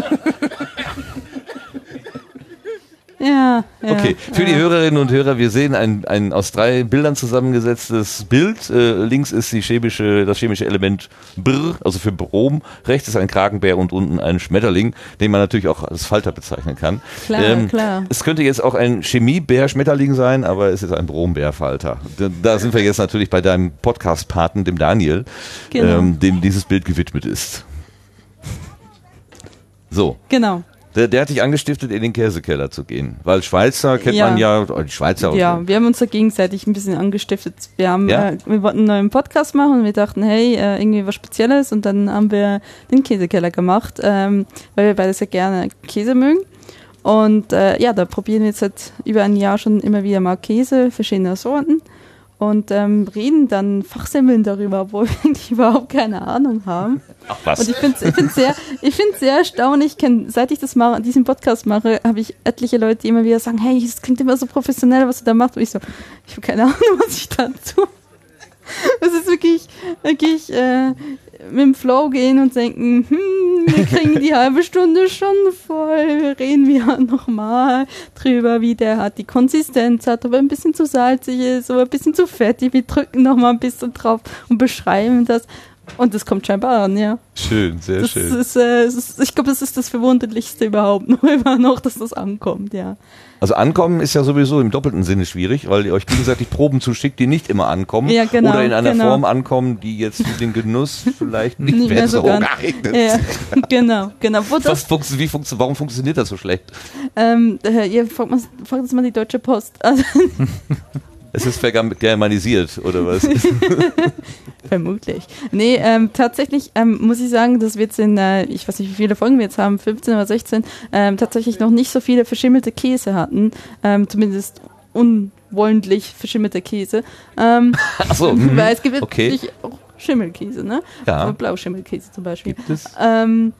Ja, ja. Okay, für die ja. Hörerinnen und Hörer, wir sehen ein, ein aus drei Bildern zusammengesetztes Bild. Äh, links ist die chemische, das chemische Element Brr, also für Brom. Rechts ist ein Kragenbär und unten ein Schmetterling, den man natürlich auch als Falter bezeichnen kann. Ähm, Klar, klar. Es könnte jetzt auch ein Chemiebär-Schmetterling sein, aber es ist ein Brombär-Falter. Da, da sind wir jetzt natürlich bei deinem Podcast-Paten, dem Daniel, Genau. ähm, dem dieses Bild gewidmet ist. So. Genau. Der, der hat dich angestiftet, in den Käsekeller zu gehen. Weil Schweizer kennt Ja. man ja, oh, die Schweizer. Ja, wir haben uns da gegenseitig ein bisschen angestiftet. Wir haben, Ja? äh, wir wollten einen neuen Podcast machen und wir dachten, hey, äh, irgendwie was Spezielles und dann haben wir den Käsekeller gemacht, ähm, weil wir beide sehr gerne Käse mögen. Und äh, ja, da probieren wir jetzt seit über ein Jahr schon immer wieder mal Käse verschiedener Sorten und ähm, reden dann Fachsemmeln darüber, obwohl wir eigentlich überhaupt keine Ahnung haben. Ach was. Und ich finde es ich find's sehr, ich find's sehr erstaunlich. Ich kenn, seit ich das mache, diesen Podcast mache, habe ich etliche Leute, die immer wieder sagen, hey, es klingt immer so professionell, was du da machst. Und ich so, ich habe keine Ahnung, was ich da tue. Es ist wirklich, wirklich äh, mit dem Flow gehen und denken, hm, wir kriegen die halbe Stunde schon voll. Reden wir nochmal drüber, wie der hat die Konsistenz hat, ob er ein bisschen zu salzig ist, ob er ein bisschen zu fettig. Wir drücken nochmal ein bisschen drauf und beschreiben das. Und das kommt scheinbar an, ja. Schön, sehr Das schön. ist, äh, ist, ich glaube, das ist das Verwunderlichste überhaupt noch, immer noch, dass das ankommt, ja. Also ankommen ist ja sowieso im doppelten Sinne schwierig, weil ihr euch gegenseitig Proben zuschickt, die nicht immer ankommen. Ja, genau, oder in einer genau. Form ankommen, die jetzt für den Genuss vielleicht nicht, Nicht mehr so geeignet ja. genau, genau. Wo das, funktio wie funktio warum funktioniert das so schlecht? ähm, äh, ihr fragt, mal, fragt jetzt mal die Deutsche Post. Also, Es ist vergam- germanisiert, oder was? vermutlich. Nee, ähm, tatsächlich ähm, muss ich sagen, dass wir jetzt in, äh, ich weiß nicht, wie viele Folgen wir jetzt haben, 15 oder 16, ähm, tatsächlich noch nicht so viele verschimmelte Käse hatten. Ähm, zumindest unwollentlich verschimmelte Käse. Ähm, Ach so, mhm. Weil es gibt Okay. natürlich auch Schimmelkäse, ne? Ja. So Blauschimmelkäse zum Beispiel. Gibt es? Ähm,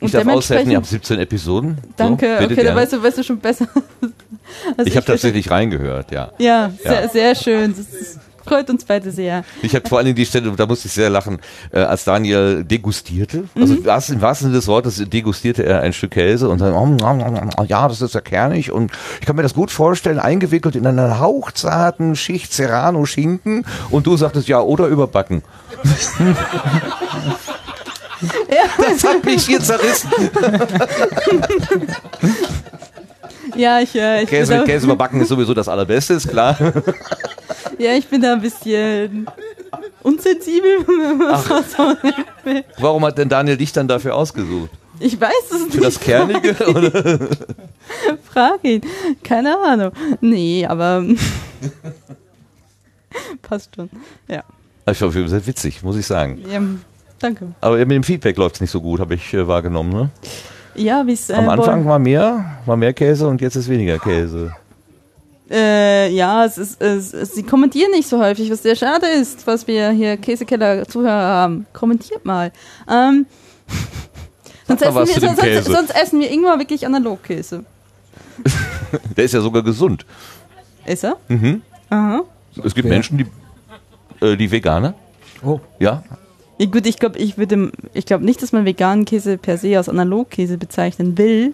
Ich darf aushelfen, ihr habt 17 Episoden. Danke, so, okay, da weißt du, weißt du schon besser. Also Ich habe tatsächlich reingehört, ja. Ja, sehr, Ja. sehr schön. Das freut uns beide sehr. Ich habe vor Dingen die Stelle, da musste ich sehr lachen, äh, als Daniel degustierte. Also Mhm. was, im wahrsten Sinne des Wortes degustierte er ein Stück Käse und dann, oh, ja, das ist ja kernig und ich kann mir das gut vorstellen, eingewickelt in einer hauchzarten Schicht Serrano-Schinken und du sagtest ja, oder überbacken. Das hat mich hier zerrissen. Ja, ich, äh, ich, Käse Käse überbacken ist sowieso das Allerbeste, ist klar. ja, ich bin da ein bisschen unsensibel. Warum hat denn Daniel dich dann dafür ausgesucht? Ich weiß es Für nicht. das Kernige? Oder? Frag ihn. Keine Ahnung. Nee, aber passt schon. Ja. Ich fand sehr witzig, muss ich sagen. ja danke. Aber mit dem Feedback läuft es nicht so gut, habe ich äh, wahrgenommen. Ne? Ja, wie es äh, Am Anfang war mehr, war mehr Käse und jetzt ist weniger Käse. Äh, ja, es ist, es, es, sie kommentieren nicht so häufig, was sehr schade ist, was wir hier Käsekeller-Zuhörer haben. Kommentiert mal. Ähm, sonst, mal essen wir, sonst, Käse. sonst, sonst essen wir irgendwann wirklich Analogkäse. Der ist ja sogar gesund. Ist er? Mhm. Aha. Es gibt Wer? Menschen, die, äh, die Veganer. Oh. Ja. Ja, gut, ich glaube, ich würde, ich glaube nicht, dass man veganen Käse per se als Analogkäse bezeichnen will,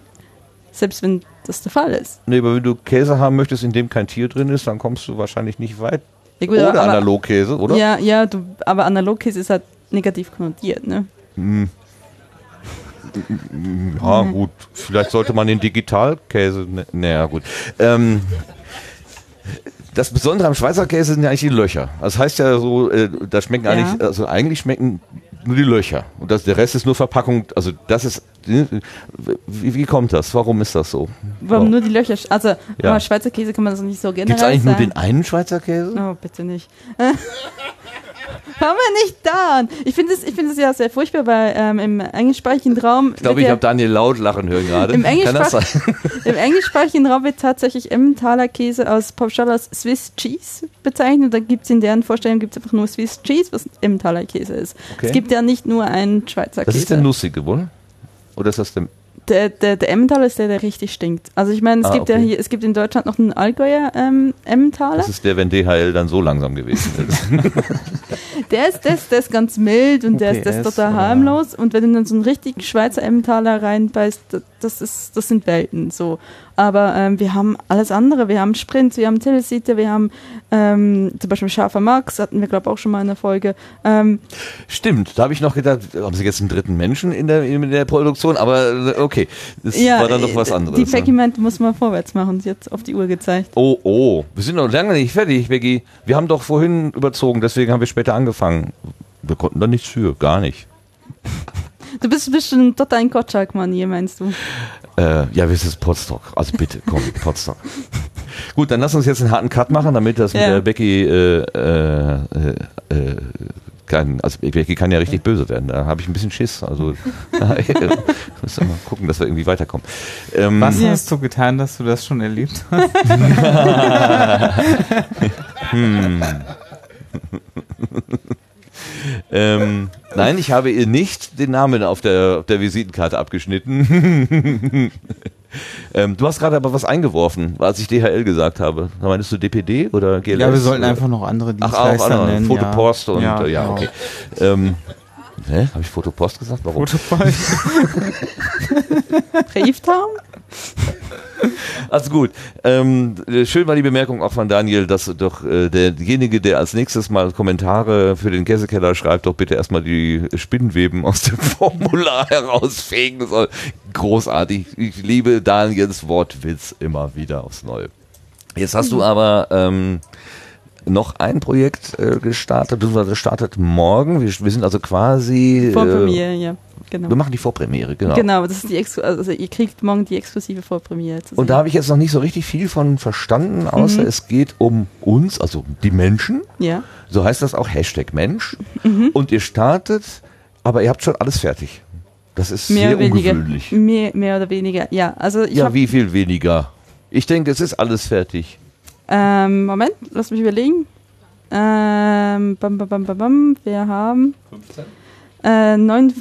selbst wenn das der Fall ist. Nee, aber wenn du Käse haben möchtest, in dem kein Tier drin ist, dann kommst du wahrscheinlich nicht weit. Ja, gut, Oder aber, Analogkäse, oder? Ja, ja, du, aber Analogkäse ist halt negativ konnotiert, ne? Ja, gut. Vielleicht sollte man den Digitalkäse. Ne, naja, gut. Ähm, das Besondere am Schweizer Käse sind ja eigentlich die Löcher. Das heißt ja so, äh, da schmecken Ja. eigentlich, also eigentlich schmecken nur die Löcher. Und das, der Rest ist nur Verpackung. Also das ist, wie, wie kommt das? Warum ist das so? Warum Oh. nur die Löcher? Also, Ja. Schweizer Käse kann man das nicht so generell Gibt es eigentlich nur sagen. den einen Schweizer Käse? Oh, bitte nicht. Fangen wir nicht da an. Ich finde es ich finde es ja sehr furchtbar, weil ähm, im englischsprachigen Raum. Ich glaube, ich habe Daniel laut lachen hören gerade. Im das Englischsprach-? Im englischsprachigen Raum wird tatsächlich Emmentaler Käse aus pauschal als Swiss Cheese bezeichnet. Da gibt es in deren Vorstellung gibt's einfach nur Swiss Cheese, was Emmentaler Käse ist. Okay. Es gibt ja nicht nur einen Schweizer Das Käse. ist der nussige, wohl? Oder ist das der. Der, der, der Emmentaler ist der, der richtig stinkt. Also ich meine, es Ah, gibt ja okay. hier, es gibt in Deutschland noch einen Allgäuer ähm, Emmentaler. Das ist der, wenn DHL dann so langsam gewesen ist. Der ist, der ist, der ist ganz mild und der ist, der ist UPS total harmlos. Und wenn du dann so einen richtig Schweizer Emmentaler reinbeißt, das, das ist, das sind Welten so. Aber ähm, wir haben alles andere. Wir haben Sprint, wir haben Telesite, wir haben ähm, zum Beispiel Scharfer Max, hatten wir glaube auch schon mal in der Folge. Ähm, Stimmt, da habe ich noch gedacht, haben Sie jetzt einen dritten Menschen in der, in der Produktion? Aber äh, okay, das ja, war dann doch was äh, anderes. Die ne? Peggyment muss man vorwärts machen, sie hat auf die Uhr gezeigt. Oh, oh, wir sind noch lange nicht fertig, Becky. Wir haben doch vorhin überzogen, deswegen haben wir später angefangen. Wir konnten da nichts für, gar nicht. Du bist bestimmt total ein Gottschalk-Manier, meinst du? Äh, ja, wir sind Potstock. Also bitte, komm, Potstock. Gut, dann lass uns jetzt einen harten Cut machen, damit das mit Ja. der Becky äh, äh, äh, äh, kann, also Becky kann ja richtig böse werden. Da habe ich ein bisschen Schiss. Also müssen wir mal gucken, dass wir irgendwie weiterkommen. Ähm, Was Ja. hast du getan, dass du das schon erlebt hast? Ähm, nein, ich habe ihr nicht den Namen auf der, auf der Visitenkarte abgeschnitten. ähm, du hast gerade aber was eingeworfen, als ich DHL gesagt habe. Da meinst du DPD oder GLS? Ja, wir sollten einfach noch andere Ach, Dienstleister auch andere. nennen. Fotopost ja. und ja, äh, ja, genau. okay. Ähm, hä? Habe ich Fotopost gesagt? Warum? Fotopost. Brieftaum? Also gut. Ähm, äh, schön war die Bemerkung auch von Daniel, dass doch äh, derjenige, der als nächstes mal Kommentare für den Käsekeller schreibt, doch bitte erstmal die Spinnweben aus dem Formular herausfegen soll. Großartig. Ich liebe Daniels Wortwitz immer wieder aufs Neue. Jetzt hast du aber ähm, noch ein Projekt äh, gestartet, beziehungsweise startet morgen. Wir, wir sind also quasi. Äh, Premiere, ja. Genau. wir machen die Vorpremiere, genau. Genau, das ist die Exklu also ihr kriegt morgen die exklusive Vorpremiere. zu Und da habe ich jetzt noch nicht so richtig viel von verstanden, außer Mhm. es geht um uns, also um die Menschen. ja. So heißt das auch Hashtag Mensch. Mhm. Und ihr startet, aber ihr habt schon alles fertig. Das ist Mehr sehr weniger. ungewöhnlich. Mehr, mehr oder weniger, ja. Also ich Ja, wie viel weniger? Ich denke, es ist alles fertig. Ähm, Moment, lass mich überlegen. Ähm, bam, bam, bam, bam, bam. Wir haben 15? Äh, neun,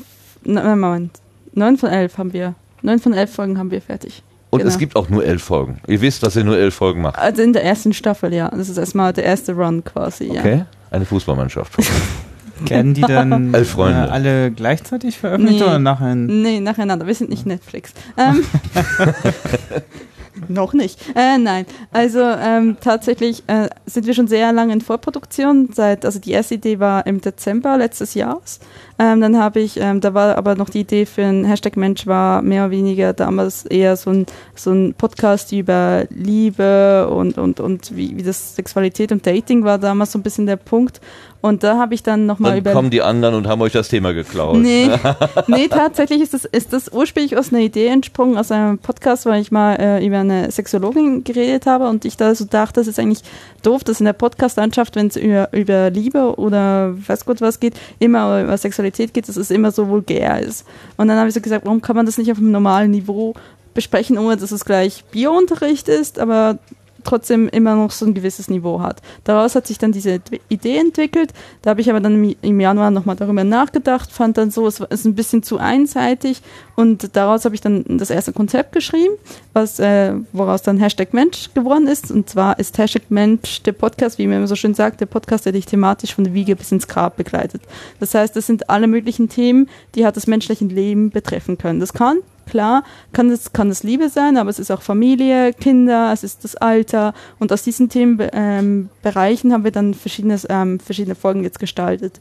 nein, Moment. Neun von elf haben wir. Neun von elf Folgen haben wir fertig. Und Genau. es gibt auch nur elf Folgen. Ihr wisst, dass ihr nur elf Folgen macht. Also in der ersten Staffel, ja. Das ist erstmal der erste Run quasi, ja. Okay? Eine Fußballmannschaft. Werden die dann Elf Freunde. Äh, alle gleichzeitig veröffentlicht Nee. oder nachher? Nee, nacheinander. Wir sind nicht Netflix. Ähm, noch nicht. Äh, nein. Also ähm, tatsächlich äh, sind wir schon sehr lange in Vorproduktion. Seit, also die erste Idee war im Dezember letztes Jahres. Ähm, dann habe ich, ähm, da war aber noch die Idee für ein Hashtag Mensch war mehr oder weniger damals eher so ein, so ein Podcast über Liebe und, und, und wie, wie das Sexualität und Dating war damals so ein bisschen der Punkt. Und da habe ich dann nochmal Dann über... kommen die anderen und haben euch das Thema geklaut. Nee, nee, tatsächlich ist das, ist das ursprünglich aus einer Idee entsprungen, aus einem Podcast, weil ich mal äh, über eine Sexologin geredet habe und ich da so dachte, das ist eigentlich doof, dass in der Podcast-Landschaft, wenn es über, über Liebe oder weiß Gott was geht, immer über Sexualität geht, dass es immer so vulgär ist. Und dann habe ich so gesagt, warum kann man das nicht auf einem normalen Niveau besprechen, ohne dass es gleich Biounterricht ist, aber trotzdem immer noch so ein gewisses Niveau hat. Daraus hat sich dann diese Idee entwickelt. Da habe ich aber dann im- Januar nochmal darüber nachgedacht, fand dann so, es es ist ein bisschen zu einseitig und daraus habe ich dann das erste Konzept geschrieben, was, äh, woraus dann Hashtag Mensch geworden ist. Und zwar ist Hashtag Mensch der Podcast, wie man immer so schön sagt, der Podcast, der dich thematisch von der Wiege bis ins Grab begleitet. Das heißt, das sind alle möglichen Themen, die halt das menschliche Leben betreffen können. Das kann Klar, kann es kann es Liebe sein, aber es ist auch Familie, Kinder, es ist das Alter. Und aus diesen Themenbereichen ähm, haben wir dann verschiedenes, ähm, verschiedene Folgen jetzt gestaltet.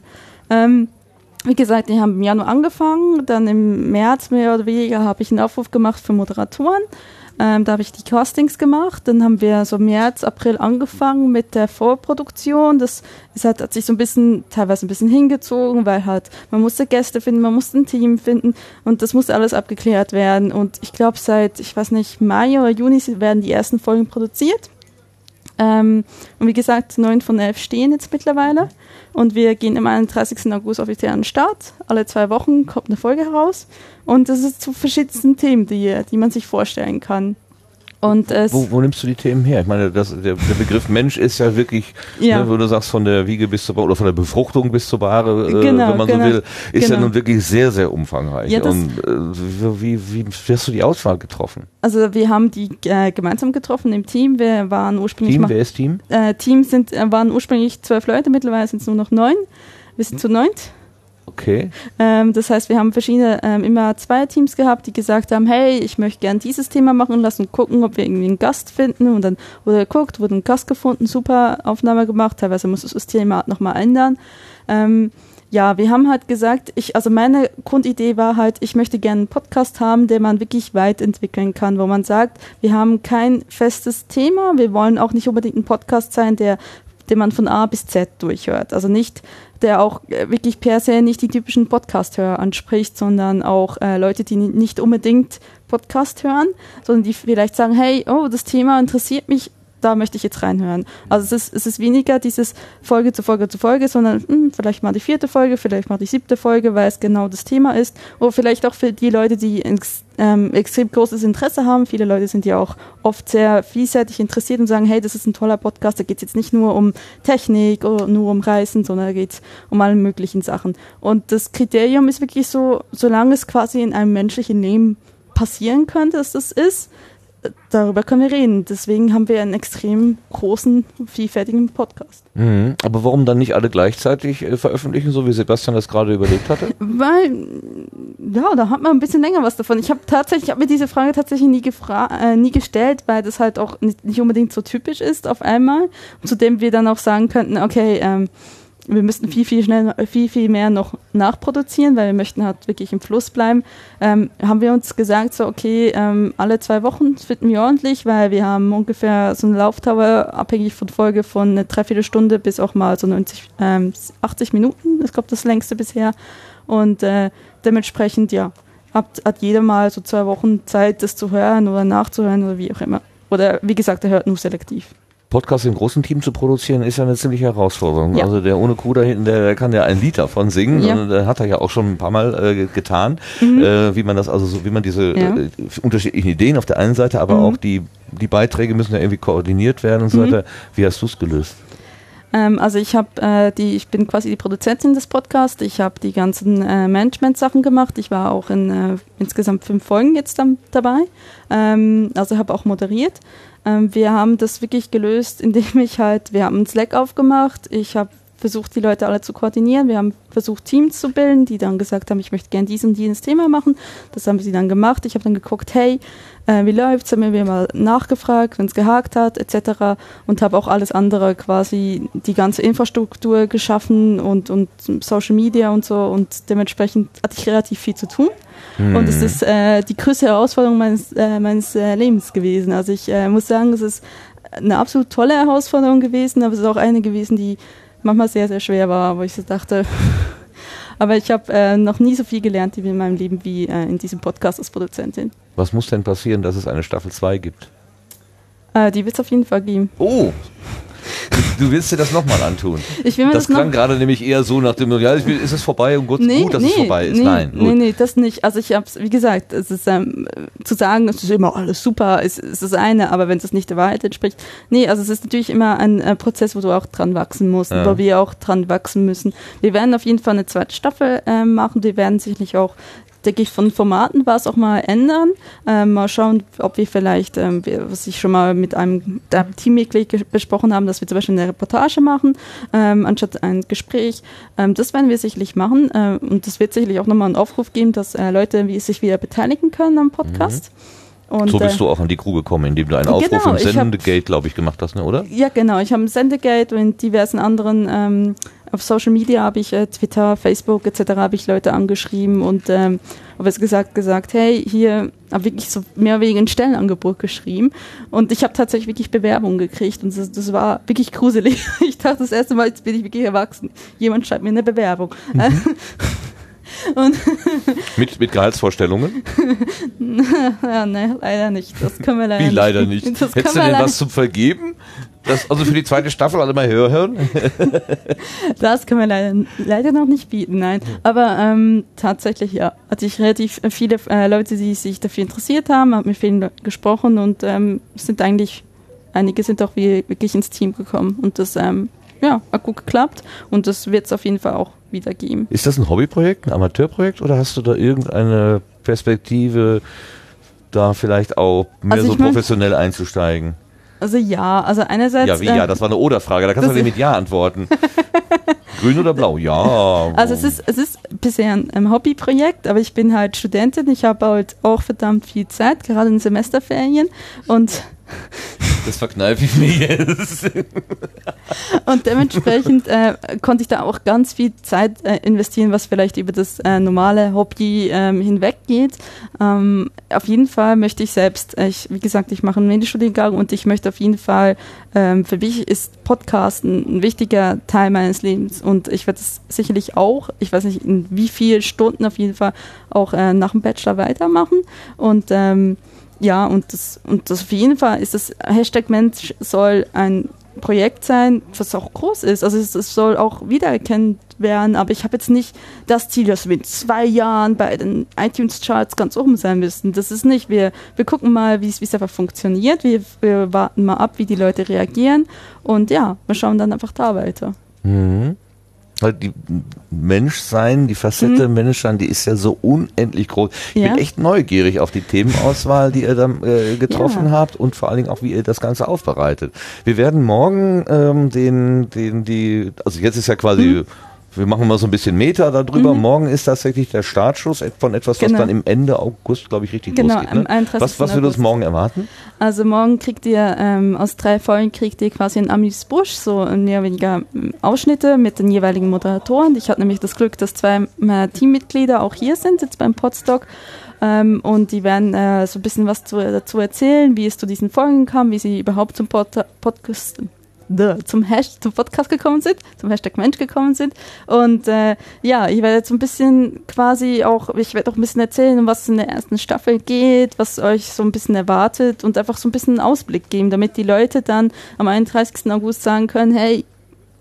Ähm, wie gesagt, ich habe im Januar angefangen, dann im März mehr oder weniger habe ich einen Aufruf gemacht für Moderatoren. Ähm, da habe ich die Castings gemacht. Dann haben wir so März, April angefangen mit der Vorproduktion. Das ist halt, hat sich so ein bisschen, teilweise ein bisschen hingezogen, weil halt man musste Gäste finden, man musste ein Team finden und das musste alles abgeklärt werden. Und ich glaube, seit, ich weiß nicht, Mai oder Juni werden die ersten Folgen produziert. Ähm, und wie gesagt, neun von elf stehen jetzt mittlerweile. Und wir gehen am 31. August offiziell an den Start. Alle zwei Wochen kommt eine Folge heraus. Und das ist zu verschiedensten Themen, die, die man sich vorstellen kann. Und Wo, wo nimmst du die Themen her? Ich meine, das, der, der Begriff Mensch ist ja wirklich, Ja. ne, wo du sagst, von der Wiege bis zur oder von der Befruchtung bis zur Bahre, äh, Genau, wenn man genau, so will, ist ja genau. nun wirklich sehr, sehr umfangreich. Ja, Und äh, wie, wie, hast du die Auswahl getroffen? also wir haben die äh, gemeinsam getroffen im Team. Wir waren ursprünglich Team, wer ist Team? äh, Team sind, äh, waren ursprünglich zwölf Leute, mittlerweile sind es nur noch neun. Wir sind zu neunt. Okay. Ähm, das heißt, wir haben verschiedene, ähm, immer zwei Teams gehabt, die gesagt haben, hey, ich möchte gern dieses Thema machen, lass uns gucken, ob wir irgendwie einen Gast finden und dann wurde geguckt, wurde ein Gast gefunden, super Aufnahme gemacht, teilweise muss das Thema nochmal ändern. Ähm, ja, wir haben halt gesagt, ich, also meine Grundidee war halt, ich möchte gerne einen Podcast haben, den man wirklich weit entwickeln kann, wo man sagt, wir haben kein festes Thema, wir wollen auch nicht unbedingt ein Podcast sein, der den man von A bis Z durchhört. Also nicht, der auch äh, wirklich per se nicht die typischen Podcast-Hörer anspricht, sondern auch äh, Leute, die nicht unbedingt Podcast hören, sondern die vielleicht sagen, hey, oh, das Thema interessiert mich, da möchte ich jetzt reinhören. Also es ist, es ist weniger dieses Folge zu Folge zu Folge, sondern hm, vielleicht mal die vierte Folge, vielleicht mal die siebte Folge, weil es genau das Thema ist. Oder vielleicht auch für die Leute, die ex, ähm, extrem großes Interesse haben. Viele Leute sind ja auch oft sehr vielseitig interessiert und sagen, hey, das ist ein toller Podcast, da geht es jetzt nicht nur um Technik oder nur um Reisen, sondern da geht es um alle möglichen Sachen. Und das Kriterium ist wirklich so, solange es quasi in einem menschlichen Leben passieren könnte, dass das ist, darüber können wir reden. Deswegen haben wir einen extrem großen, vielfältigen Podcast. Mhm. Aber warum dann nicht alle gleichzeitig äh, veröffentlichen, so wie Sebastian das gerade überlegt hatte? Weil, ja, da hat man ein bisschen länger was davon. Ich habe tatsächlich, ich habe mir diese Frage tatsächlich nie, gefra äh, nie gestellt, weil das halt auch nicht, nicht unbedingt so typisch ist auf einmal. Zudem wir dann auch sagen könnten, okay, ähm, wir müssten viel, viel schnell, viel, viel mehr noch nachproduzieren, weil wir möchten halt wirklich im Fluss bleiben. Ähm, haben wir uns gesagt, so, okay, ähm, alle zwei Wochen finden wir ordentlich, weil wir haben ungefähr so eine Laufdauer, abhängig von Folge, von eine Dreiviertelstunde bis auch mal so 90, ähm, 80 Minuten. Das glaube das längste bisher. Und äh, dementsprechend, ja, hat, hat jeder mal so zwei Wochen Zeit, das zu hören oder nachzuhören oder wie auch immer. Oder wie gesagt, er hört nur selektiv. Podcast im großen Team zu produzieren, ist ja eine ziemliche Herausforderung. Ja. Also der ohne Kuh da hinten, der, der kann ja ein Lied davon singen. Ja. Und, äh, hat er ja auch schon ein paar Mal äh, getan, Mhm. äh, wie man das also so, wie man diese Ja. äh, unterschiedlichen Ideen auf der einen Seite, aber Mhm. auch die die Beiträge müssen ja irgendwie koordiniert werden und so Mhm. weiter. Wie hast du es gelöst? Ähm, also ich habe äh, die, ich bin quasi die Produzentin des Podcasts. Ich habe die ganzen äh, Management-Sachen gemacht. Ich war auch in äh, insgesamt fünf Folgen jetzt dann dabei. Ähm, also habe auch moderiert. Ähm, wir haben das wirklich gelöst, indem ich halt, wir haben einen Slack aufgemacht. Ich habe versucht, die Leute alle zu koordinieren. Wir haben versucht, Teams zu bilden, die dann gesagt haben, ich möchte gerne dies und jenes Thema machen. Das haben sie dann gemacht. Ich habe dann geguckt, hey, äh, wie läuft's? Haben wir mal nachgefragt, wenn es gehakt hat, etc. Und habe auch alles andere quasi, die ganze Infrastruktur geschaffen und, und Social Media und so. Und dementsprechend hatte ich relativ viel zu tun. Und es ist äh, die größte Herausforderung meines, äh, meines äh, Lebens gewesen. Also ich äh, muss sagen, es ist eine absolut tolle Herausforderung gewesen, aber es ist auch eine gewesen, die manchmal sehr, sehr schwer war, wo ich so dachte, aber ich habe äh, noch nie so viel gelernt in meinem Leben wie äh, in diesem Podcast als Produzentin. Was muss denn passieren, dass es eine Staffel 2 gibt? Äh, die wird es auf jeden Fall geben. Oh! Du willst dir das nochmal antun. Ich will mir Das das, klang gerade nämlich eher so nach dem, ja, ich will- ist es vorbei und gut, Nee, gut dass nee, es vorbei ist. Nee, Nein, gut. nee, nee, das nicht. Also ich habe wie gesagt, es ist ähm, zu sagen, es ist immer alles super, ist, ist das eine, aber wenn es nicht der Wahrheit entspricht, nee, also es ist natürlich immer ein äh, Prozess, wo du auch dran wachsen musst, Ja. wo wir auch dran wachsen müssen. Wir werden auf jeden Fall eine zweite Staffel ähm, machen, wir werden sicherlich auch denke ich, von Formaten was auch mal ändern. Ähm, mal schauen, ob wir vielleicht, ähm, was ich schon mal mit einem, mit einem Teammitglied besprochen haben, dass wir zum Beispiel eine Reportage machen, ähm, anstatt ein Gespräch. Ähm, das werden wir sicherlich machen. Äh, und es wird sicherlich auch nochmal einen Aufruf geben, dass äh, Leute wie sich wieder beteiligen können am Podcast. Und, So bist äh, du auch an die Crew gekommen, indem du einen Genau, Aufruf im ich hab- Sendegate, glaube ich, gemacht hast, ne, oder? Ja, genau. Ich habe ein Sendegate und in diversen anderen, ähm, auf Social Media habe ich äh, Twitter, Facebook etc. habe ich Leute angeschrieben und ähm, habe jetzt gesagt, gesagt, hey, hier habe wirklich so mehr oder weniger ein Stellenangebot geschrieben und ich habe tatsächlich wirklich Bewerbungen gekriegt und das, das war wirklich gruselig. Ich dachte das erste Mal, jetzt bin ich wirklich erwachsen. Jemand schreibt mir eine Bewerbung. und Mit, mit Gehaltsvorstellungen? ja, ne, leider nicht. Das können wir leider Wie nicht. leider nicht. Hättest du denn was zum Vergeben? Das, also für die zweite Staffel alle mal hören? hören? Das können wir leider, leider noch nicht bieten, nein. Aber ähm, tatsächlich, ja, hatte ich relativ viele äh, Leute, die sich dafür interessiert haben, habe mit vielen Leuten gesprochen und ähm, sind eigentlich, einige sind auch wie, wirklich ins Team gekommen und das, ähm, ja, hat gut geklappt und das wird es auf jeden Fall auch wieder geben. Ist das ein Hobbyprojekt, ein Amateurprojekt oder hast du da irgendeine Perspektive, da vielleicht auch mehr Also so professionell einzusteigen? Also ja, also einerseits... Ja, wie ähm, ja? Das war eine Oder-Frage. Da kannst du nicht mit Ja antworten. Grün oder blau? Ja. Also es ist, es ist bisher ein ähm, Hobbyprojekt, aber ich bin halt Studentin. Ich habe halt auch verdammt viel Zeit, gerade in Semesterferien. Und Das verkneife ich mir jetzt. Und dementsprechend äh, konnte ich da auch ganz viel Zeit äh, investieren, was vielleicht über das äh, normale Hobby ähm, hinweggeht. Ähm, auf jeden Fall möchte ich selbst, äh, ich, wie gesagt, ich mache einen Medienstudiengang und ich möchte auf jeden Fall, ähm, für mich ist Podcasten ein wichtiger Teil meines Lebens und ich werde es sicherlich auch, ich weiß nicht in wie vielen Stunden auf jeden Fall auch äh, nach dem Bachelor weitermachen und ähm, ja, und das, und das auf jeden Fall ist das Hashtag Mensch soll ein Projekt sein, was auch groß ist. Also es, es soll auch wiedererkannt werden, aber ich habe jetzt nicht das Ziel, dass wir in zwei Jahren bei den iTunes-Charts ganz oben sein müssen. Das ist nicht. Wir, wir gucken mal, wie es einfach funktioniert. Wir, wir warten mal ab, wie die Leute reagieren. Und ja, wir schauen dann einfach da weiter. Mhm. Weil die Menschsein, die Facette Menschsein, die ist ja so unendlich groß. Ich Ja. bin echt neugierig auf die Themenauswahl, die ihr dann äh, getroffen Ja. habt und vor allen Dingen auch, wie ihr das Ganze aufbereitet. Wir werden morgen ähm, den, den, die, also jetzt ist ja quasi, Mhm. Wir machen mal so ein bisschen Meter darüber. Morgen ist tatsächlich der Startschuss von etwas, was Genau. dann im Ende August, glaube ich, richtig Genau, losgeht. am Ne? 31. Was, was würde uns morgen erwarten? Also morgen kriegt ihr ähm, aus drei Folgen kriegt ihr quasi ein Amis Busch, so mehr oder weniger ähm, Ausschnitte mit den jeweiligen Moderatoren. Ich hatte nämlich das Glück, dass zwei äh, Teammitglieder auch hier sind, jetzt beim Podstock. Ähm, und die werden äh, so ein bisschen was zu, dazu erzählen, wie es zu diesen Folgen kam, wie sie überhaupt zum Pod Podcast Duh, zum, Hash zum Podcast gekommen sind, zum Hashtag Mensch gekommen sind. Und äh, ja, ich werde jetzt so ein bisschen quasi auch, ich werde auch ein bisschen erzählen, um was in der ersten Staffel geht, was euch so ein bisschen erwartet und einfach so ein bisschen einen Ausblick geben, damit die Leute dann am 31. August sagen können, hey,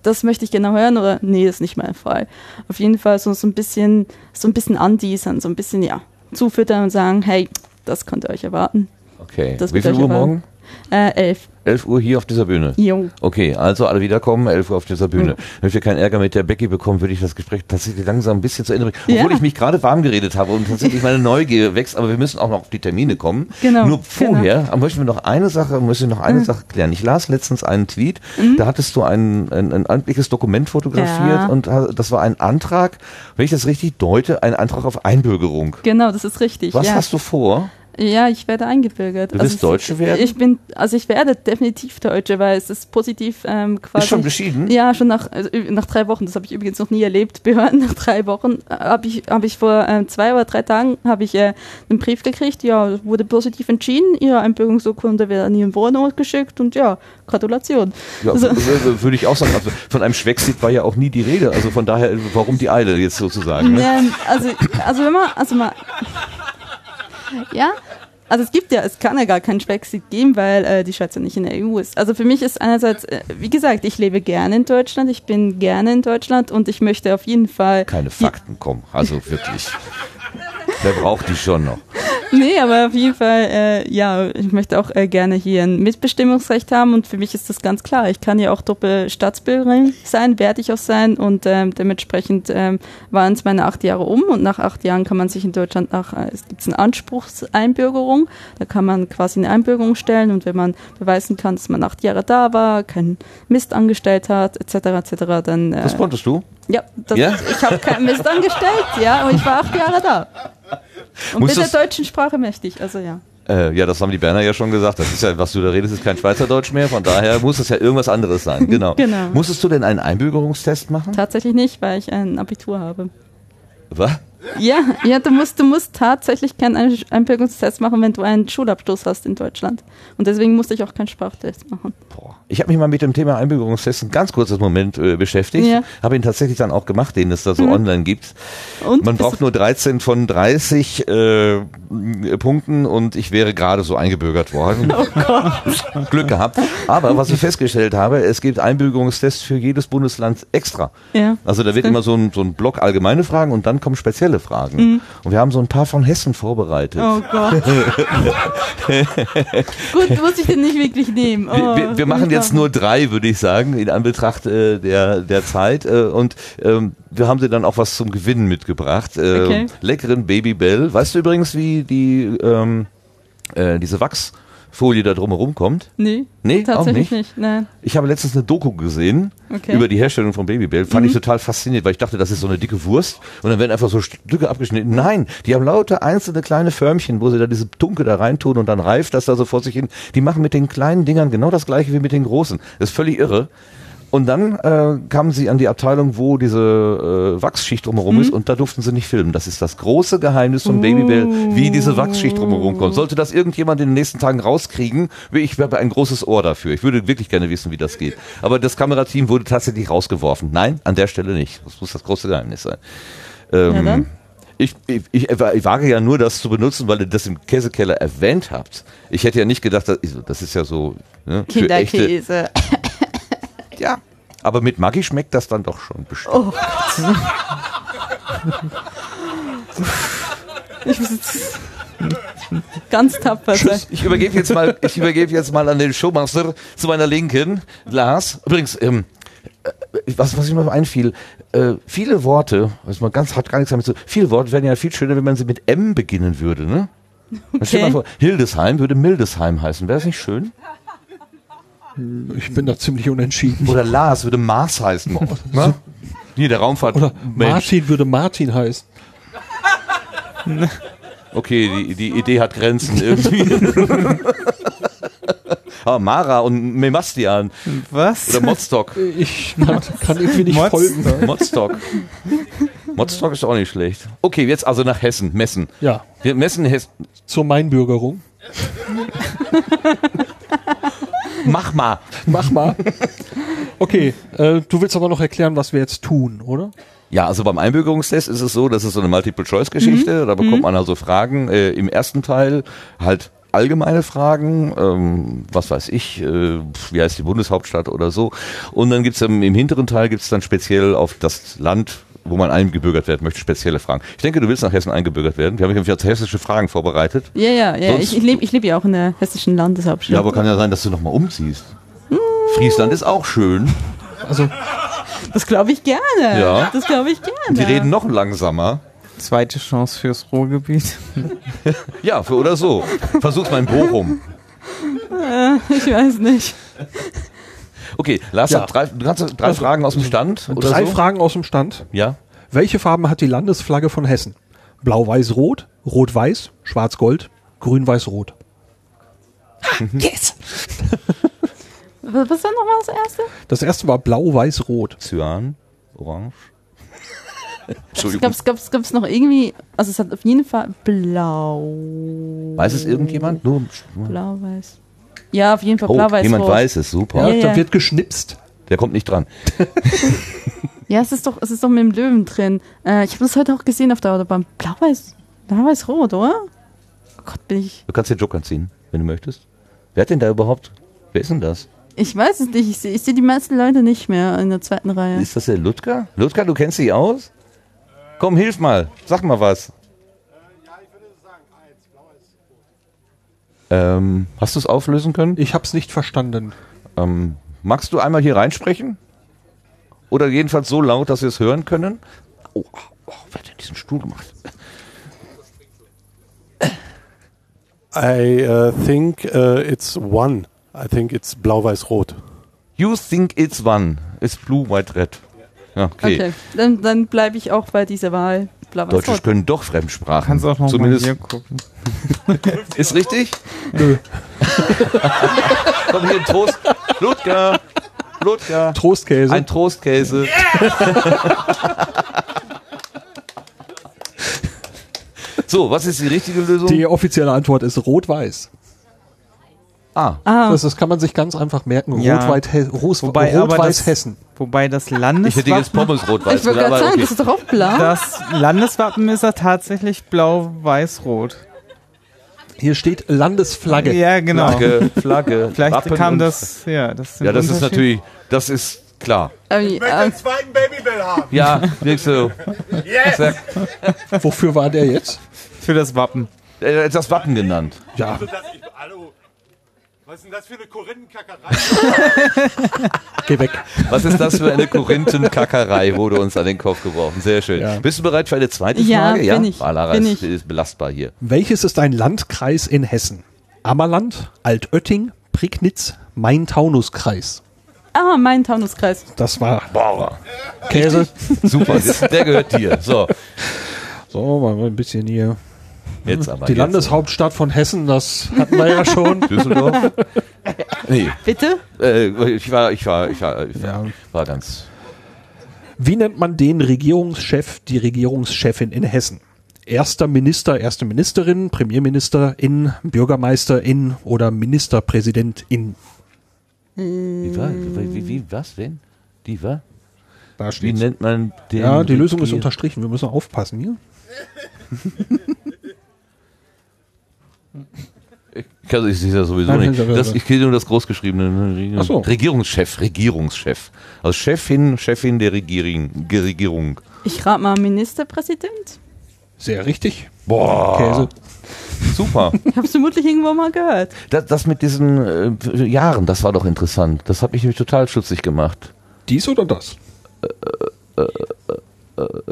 das möchte ich genau hören oder nee, das ist nicht mein Fall. Auf jeden Fall so, so ein bisschen, so ein bisschen anteasern, so ein bisschen, ja, zufüttern und sagen, hey, das könnt ihr euch erwarten. Okay. Das Wie viel Uhr morgen? Äh, elf. 11 Uhr hier auf dieser Bühne. Jo. Okay, also alle wiederkommen, 11 Uhr auf dieser Bühne. Damit wir keinen Ärger mit der Becky bekommen, würde ich das Gespräch tatsächlich langsam ein bisschen zu Ende bringen. Obwohl Ja. ich mich gerade warm geredet habe und tatsächlich meine Neugier wächst, aber wir müssen auch noch auf die Termine kommen. Genau, Nur vorher möchten wir noch eine Sache, müssen wir noch eine Sache klären. Ich las letztens einen Tweet, da hattest du ein, ein, ein amtliches Dokument fotografiert Ja. und das war ein Antrag, wenn ich das richtig deute, ein Antrag auf Einbürgerung. Genau, das ist richtig. Was ja. hast du vor? Ja, ich werde eingebürgert. Du willst es- Deutsche werden? Ich bin, also ich werde definitiv Deutsche, weil es ist positiv ähm, quasi. Ist schon beschieden? Ja, schon nach, also, nach drei Wochen. Das habe ich übrigens noch nie erlebt. Behörden nach drei Wochen äh, habe ich, habe ich vor ähm, zwei oder drei Tagen habe ich äh, einen Brief gekriegt. Ja, wurde positiv entschieden. Ihre Einbürgerungsurkunde wird an Ihren Wohnort geschickt und ja, Gratulation. Ja, Also- würde ich auch sagen. Also von einem Schwexit war ja auch nie die Rede. Also von daher, warum die Eile jetzt sozusagen? Ne? Ja, also, also wenn man, also mal, ja, also es gibt ja, es kann ja gar keinen Brexit geben, weil äh, die Schweiz ja nicht in der EU ist. Also für mich ist einerseits, äh, wie gesagt, ich lebe gerne in Deutschland, ich bin gerne in Deutschland und ich möchte auf jeden Fall. Keine Fakten kommen. Also wirklich. Wer braucht die schon noch? Nee, aber auf jeden Fall, äh, ja, ich möchte auch äh, gerne hier ein Mitbestimmungsrecht haben und für mich ist das ganz klar. Ich kann ja auch Doppelstaatsbürgerin sein, werde ich auch sein und ähm, dementsprechend ähm, waren es meine acht Jahre um und nach acht Jahren kann man sich in Deutschland nach, äh, es gibt eine Anspruchseinbürgerung, da kann man quasi eine Einbürgerung stellen und wenn man beweisen kann, dass man acht Jahre da war, keinen Mist angestellt hat, etc., etc., dann äh, Das konntest du? ja, das, Ja? ich habe keinen Mist angestellt, ja, und ich war acht Jahre da. Und das- der deutschen Sprache mächtig, also ja. Äh, ja, das haben die Berner ja schon gesagt. Das ist ja, was du da redest, ist kein Schweizerdeutsch mehr. Von daher muss es ja irgendwas anderes sein. Genau. Genau. Musstest du denn einen Einbürgerungstest machen? Tatsächlich nicht, weil ich ein Abitur habe. Was? Ja, ja, du musst, du musst tatsächlich keinen Ein- Einbürgerungstest machen, wenn du einen Schulabschluss hast in Deutschland. Und deswegen musste ich auch keinen Sprachtest machen. Boah. Ich habe mich mal mit dem Thema Einbürgerungstest ein ganz kurzes Moment äh, beschäftigt. Ja. Habe ihn tatsächlich dann auch gemacht, den es da so Mhm. online gibt. Und Man braucht nur 13 von 30 äh, Punkten und ich wäre gerade so eingebürgert worden. Oh Glück gehabt. Aber was ich festgestellt habe, es gibt Einbürgerungstests für jedes Bundesland extra. Ja. Also da wird immer so ein, so ein Block allgemeine Fragen und dann kommen spezielle Fragen. Und wir haben so ein paar von Hessen vorbereitet. Oh Gott. Gut, muss ich den nicht wirklich nehmen. Oh, Wir, wir, wir machen jetzt nur drei, würde ich sagen, in Anbetracht äh, der, der Zeit. Äh, und ähm, wir haben dir dann auch was zum Gewinnen mitgebracht. Äh, Okay. Leckeren Babybell. Weißt du übrigens, wie die ähm, äh, diese Wachs Folie da drumherum kommt. Nee, Nee, auch tatsächlich nicht. nicht. Nein. Ich habe letztens eine Doku gesehen Okay. über die Herstellung von Babybel. Fand ich total faszinierend, weil ich dachte, das ist so eine dicke Wurst und dann werden einfach so Stücke abgeschnitten. Nein, die haben lauter einzelne kleine Förmchen, wo sie da diese Tunke da reintun und dann reift das da so vor sich hin. Die machen mit den kleinen Dingern genau das gleiche wie mit den großen. Das ist völlig irre. Und dann äh, kamen sie an die Abteilung, wo diese äh, Wachsschicht drumherum ist und da durften sie nicht filmen. Das ist das große Geheimnis von Babybel, wie diese Wachsschicht drumherum kommt. Sollte das irgendjemand in den nächsten Tagen rauskriegen, ich habe ein großes Ohr dafür. Ich würde wirklich gerne wissen, wie das geht. Aber das Kamerateam wurde tatsächlich rausgeworfen. Nein, an der Stelle nicht. Das muss das große Geheimnis sein. Ähm, Ja? Ich, ich, ich, ich wage ja nur das zu benutzen, weil ihr das im Käsekeller erwähnt habt. Ich hätte ja nicht gedacht, dass, das ist ja so ne, für echte, Kinderkäse. Ja. Aber mit Maggi schmeckt das dann doch schon bestimmt. Oh Ich muss jetzt ganz tapfer sein. Ich übergebe jetzt mal, ich übergebe jetzt mal an den Showmaster zu meiner Linken, Lars. Übrigens, ähm, äh, was, was mir einfiel, äh, viele Worte, was man ganz hat gar nichts damit zu, viele Worte wären ja viel schöner, wenn man sie mit M beginnen würde, ne? Okay. Stell dir mal vor, Hildesheim würde Mildesheim heißen. Wäre das nicht schön? Ich bin da ziemlich unentschieden. Oder Lars würde Mars heißen. ne? Hier, der Raumfahrt. Oder Mensch. Martin würde Martin heißen. Okay, die, die Idee hat Grenzen irgendwie. Aber Mara und Memastian Was? oder Modstock. Ich kann, kann irgendwie nicht Mods? folgen. Modstock. Modstock ist auch nicht schlecht. Okay, jetzt also nach Hessen, Messen. Ja, Wir messen Hessen. zur Mainbürgerung. Mach mal. Mach mal. Okay, äh, du willst aber noch erklären, was wir jetzt tun, oder? Ja, also beim Einbürgerungstest ist es so, das ist so eine Multiple-Choice-Geschichte. Da bekommt man also Fragen äh, im ersten Teil halt allgemeine Fragen, ähm, was weiß ich, äh, wie heißt die Bundeshauptstadt oder so. Und dann gibt's im, im hinteren Teil gibt's dann speziell auf das Land, wo man eingebürgert werden möchte, spezielle Fragen. Ich denke, du willst nach Hessen eingebürgert werden. Wir haben nämlich jetzt hessische Fragen vorbereitet. Ja, ja, ja. Sonst- Ich, ich lebe ich leb ja auch in der hessischen Landeshauptstadt. Ja, aber kann ja sein, dass du nochmal umziehst. Friesland ist auch schön. Also, das glaube ich gerne. Ja. Das glaube ich gerne. Die reden noch langsamer. Zweite Chance fürs Ruhrgebiet. Ja, für oder so. Versuch's mal in Bochum. Ich weiß nicht. Okay, Lars, Ja. hat drei, du kannst drei Fragen aus dem Stand oder drei so? Fragen aus dem Stand. Ja. Welche Farben hat die Landesflagge von Hessen? Blau-Weiß-Rot, Rot-Weiß, Schwarz-Gold, Grün-Weiß-Rot. Was, was war nochmal das erste? Das erste war Blau-Weiß-Rot. Cyan, Orange. Entschuldigung. Gab's, gab's, gab's noch irgendwie, also es hat auf jeden Fall blau. Weiß es irgendjemand? Nur, Blau-Weiß. Ja, auf jeden Fall oh, blau-weiß. jemand rot. weiß es, super. Ja, Ja, ja. da wird geschnipst. Der kommt nicht dran. Ja, es ist doch, es ist doch mit dem Löwen drin. Äh, ich habe das heute auch gesehen auf der Autobahn. Blau-weiß, blau-weiß-rot, oder? Oh Gott, bin ich. Du kannst den Joker ziehen, wenn du möchtest. Wer hat denn da überhaupt? Wer ist denn das? Ich weiß es nicht. Ich sehe seh die meisten Leute nicht mehr in der zweiten Reihe. Ist das der Ludger? Ludger, du kennst dich aus? Komm, hilf mal. Sag mal was. Ja, ich würde sagen, eins, blaues. Ähm, hast du es auflösen können? Ich hab's nicht verstanden. Ähm, magst du einmal hier reinsprechen? Oder jedenfalls so laut, dass wir es hören können? Oh, oh, wer hat denn diesen Stuhl gemacht? I uh, think uh, it's one. I think it's blau-weiß-rot. You think it's one. It's blue, white, red. Ja, okay. Okay, dann, dann bleibe ich auch bei dieser Wahl. Deutsche können doch Fremdsprachen. Kannst auch noch Zumindest mal hier gucken. ist richtig? Nö. Komm hier ein Trost. Ludger. Ludger. Trostkäse. Ein Trostkäse. so, was ist die richtige Lösung? die offizielle Antwort ist Rot-Weiß. Ah, Ah, Das, das kann man sich ganz einfach merken. Ja. Rot-Weiß Wobei Rot-Weiß das- Hessen. Wobei das ich hätte jetzt Landeswappen, Pommes rot-weiß. ich gerade sagen, okay. das ist doch auch blau. das Landeswappen ist ja tatsächlich blau-weiß-rot. Hier steht Landesflagge. Ja, genau. Flagge, Flagge. Vielleicht Wappen kam das, ja, das Ja, das ist natürlich, das ist klar. Ähm, Ich möchte ähm, den zweiten Babybell haben. Ja, wirklich so. Yes! Wofür war der jetzt? für das Wappen. Äh, Das Wappen genannt. Ja, Also das, ich, hallo. Was ist denn das für eine Korinthenkackerei? geh weg. Was ist das für eine Korinthenkackerei, wurde uns an den Kopf geworfen. Sehr schön. Ja. Bist du bereit für eine zweite Ja, Frage? bin ich. Ah, Lara Bin ist, ich. ist belastbar hier. Welches ist ein Landkreis in Hessen? Ammerland, Altötting, Prignitz, Main-Taunus-Kreis. Ah, mein Taunuskreis. Das war Boah, Käse. super, der gehört dir. So, So, mal ein bisschen hier. Jetzt aber. Die jetzt. Landeshauptstadt von Hessen, das hatten wir ja schon. Düsseldorf? Nee, Bitte? äh, ich war, ich war, ich war, ich war, Ja. war ganz. Wie nennt man den Regierungschef, die Regierungschefin in Hessen? Erster Minister, erste Ministerin, Premierministerin, Bürgermeisterin oder Ministerpräsidentin? Wie war? Wie, wie, wie was denn? Die war? Da Wie steht's. nennt man den? Ja, die Lösung ist unterstrichen. Wir müssen aufpassen hier. Ich kann ich sehe das sowieso Nein, nicht. Das, ich kenne nur das großgeschriebene Ach so. Regierungschef, Regierungschef. Also Chefin, Chefin der Regierung. Regierung. Ich rate mal Ministerpräsident. Sehr richtig. Boah, Käse. super. Ich habe es vermutlich irgendwo mal gehört. Das, das mit diesen äh, Jahren, das war doch interessant. Das hat mich nämlich total schutzig gemacht. Dies oder das? Äh,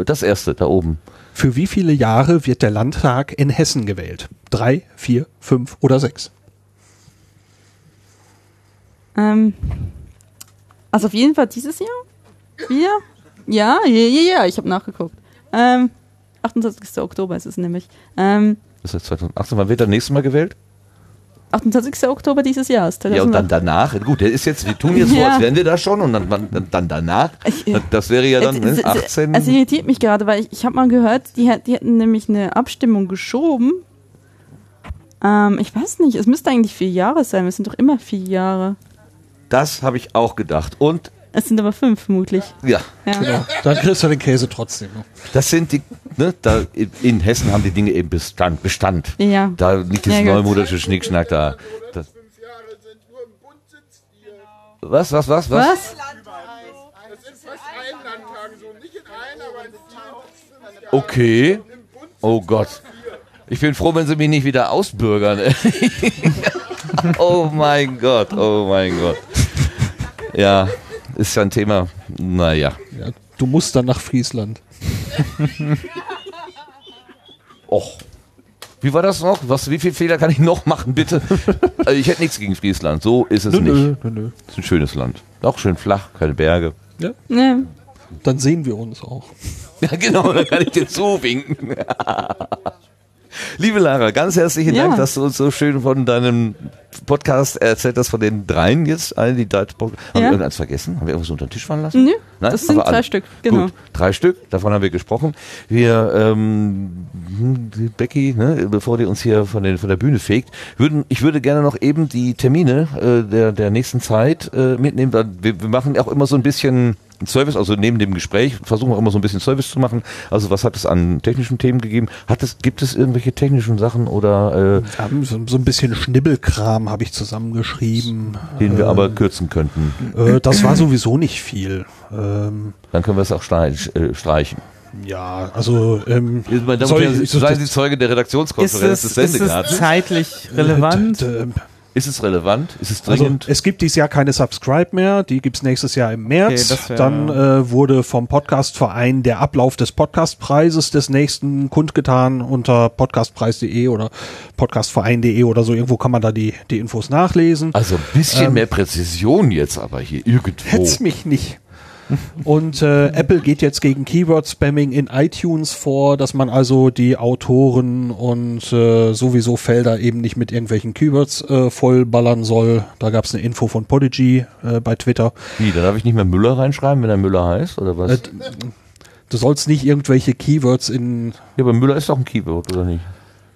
Das erste, da oben. Für wie viele Jahre wird der Landtag in Hessen gewählt? Drei, vier, fünf oder sechs? Ähm, also auf jeden Fall dieses Jahr? Vier? Ja, ja, ja, ja, ich habe nachgeguckt. Ähm, 28. Oktober ist es nämlich. Ähm, Das ist 2018. Wann wird er nächstes Mal gewählt? 28. Oktober dieses Jahres. Ja, und dann 2008. danach. Gut, der ist jetzt, wir tun jetzt so, Ja. als wären wir da schon und dann, dann, dann danach. Ich- Das wäre ja dann Es- ne, es- 18. Es irritiert mich gerade, weil ich, ich habe mal gehört, die, die hätten nämlich eine Abstimmung geschoben. Ähm, ich weiß nicht, es müsste eigentlich vier Jahre sein. Es sind doch immer vier Jahre. Das habe ich auch gedacht. Und Es sind aber fünf vermutlich. ja, Ja. Genau. Dann kriegst du den Käse trotzdem. das sind die, ne, da in Hessen haben die Dinge eben Bestand. Bestand. Ja. Da nicht dieses Ja, neumodische Schnickschnack da. Das, Fünf Jahre sind nur im Bund sitzt ihr. was, was, was, was? Was? Das. Okay. Oh Gott. Ich bin froh, wenn sie mich nicht wieder ausbürgern. oh mein Gott, oh mein Gott. Ja, ist ja ein Thema. Naja. Ja, du musst dann nach Friesland. Och. Wie war das noch? Was, wie viele Fehler kann ich noch machen, bitte? also ich hätte nichts gegen Friesland. So ist es Nö, nicht. nö, nö, nö. ist ein schönes Land. Auch schön flach, keine Berge. Ja, Ne. dann sehen wir uns auch. Ja, genau, da kann ich dir zuwinken. Liebe Lara, ganz herzlichen Ja. Dank, dass du uns so schön von deinem Podcast erzählt hast, von den dreien jetzt, allen, die da, haben wir Ja. irgendeins vergessen? Haben wir irgendwas unter den Tisch fallen lassen? Nö, Nein? das sind Aber alle. drei Stück, genau. Gut, drei Stück, davon haben wir gesprochen. Wir, ähm, Becky, ne, bevor die uns hier von, den, von der Bühne fegt, würden, ich würde gerne noch eben die Termine äh, der, der nächsten Zeit äh, mitnehmen. weil Wir, wir machen auch immer so ein bisschen Service, also neben dem Gespräch versuchen wir auch immer so ein bisschen Service zu machen. Also was hat es an technischen Themen gegeben? Hat es, gibt es irgendwelche technischen Sachen oder äh, Wir haben so, so ein bisschen Schnibbelkram habe ich zusammengeschrieben. den wir Äh, aber kürzen könnten? Äh, das war sowieso nicht viel. Ähm, Dann können wir es auch streich, äh, streichen. ja, also ähm, Meine Damen soll ich- seien Sie Zeuge der Ist Redaktionskonferenz es, des ist es zeitlich relevant? d- d- Ist es relevant? Ist es Also dringend? es gibt dieses Jahr keine Subscribe mehr, die gibt's nächstes Jahr im März. Okay, Dann äh, wurde vom Podcastverein der Ablauf des Podcastpreises des nächsten kundgetan unter podcastpreis.de oder podcastverein.de oder so. Irgendwo kann man da die, die Infos nachlesen. also ein bisschen ähm, mehr Präzision jetzt aber hier irgendwo. Hetz mich nicht. Und äh, Apple geht jetzt gegen Keyword-Spamming in iTunes vor, dass man also die Autoren und äh, sowieso Felder eben nicht mit irgendwelchen Keywords äh, vollballern soll. Da gab es eine Info von Podigy äh, bei Twitter. Wie, da darf ich nicht mehr Müller reinschreiben, wenn er Müller heißt, oder was? Äh, Du sollst nicht irgendwelche Keywords in. ja, aber Müller ist doch ein Keyword, oder nicht?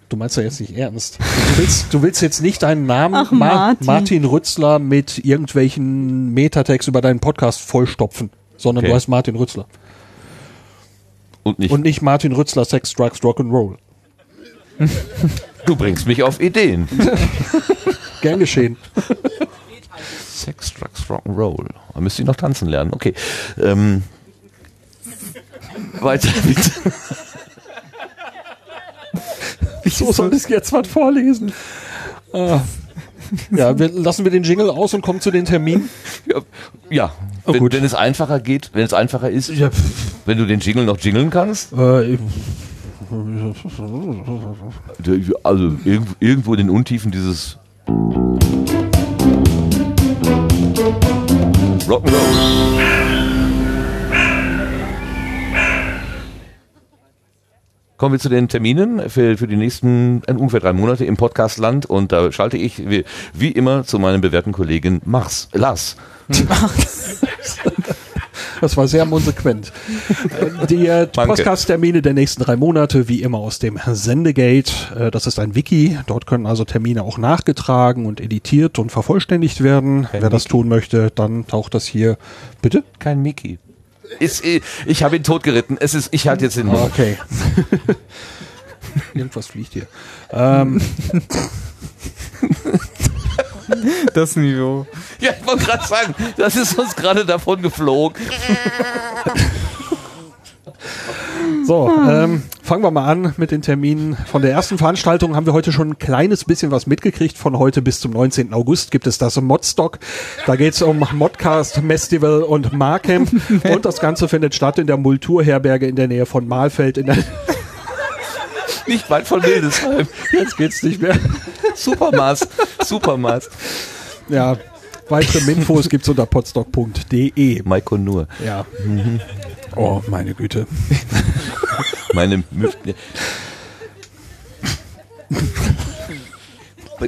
Du meinst ja jetzt nicht ernst. Du willst, du willst jetzt nicht deinen Namen Ach, Martin. Martin Rützler mit irgendwelchen Metatext über deinen Podcast vollstopfen, sondern Okay. du heißt Martin Rützler. Und nicht, Und nicht Martin Rützler Sex, Drugs, Rock'n'Roll. du bringst mich auf Ideen. Gern geschehen. Sex, Drugs, Rock'n'Roll. Da müsst ihr noch tanzen lernen. Okay. Ähm, weiter bitte. Wieso soll ich jetzt was vorlesen? Ah. Ja, wir, lassen wir den Jingle aus und kommen zu den Terminen. Ja, ja. Oh, wenn, gut. wenn es einfacher geht, wenn es einfacher ist, wenn du den Jingle noch jingeln kannst. Äh, Also irgendwo, irgendwo in den Untiefen dieses Rock'n'Roll. Kommen wir zu den Terminen für, für die nächsten äh, ungefähr drei Monate im Podcastland und da schalte ich wie, wie immer zu meinem bewährten Kollegen Mars, Lars. Das war sehr konsequent. Äh, Die äh. Podcast-Termine der nächsten drei Monate, wie immer aus dem Sendegate. Äh, Das ist ein Wiki. Dort können also Termine auch nachgetragen und editiert und vervollständigt werden. Wer das tun möchte, dann taucht das hier. Bitte? Kein Mickey. Ist, äh, ich habe ihn totgeritten. Es ist, ich halte jetzt den Mund. Okay. Irgendwas fliegt hier. Ähm, Das Niveau. Ja, ich wollte gerade sagen, das ist uns gerade davon geflogen. so, ähm, fangen wir mal an mit den Terminen. Von der ersten Veranstaltung haben wir heute schon ein kleines bisschen was mitgekriegt. Von heute bis zum 19. August gibt es das Modstock. Da geht es um Modcast Festival und Markham. und das Ganze findet statt in der Multurherberge in der Nähe von Mahlfeld. In der Nicht weit von Hildesheim. Jetzt geht's nicht mehr. Supermaß. Supermaß. Ja, weitere Infos gibt's unter podstock.de. Maiko nur. Ja. Oh, meine Güte. Meine Mü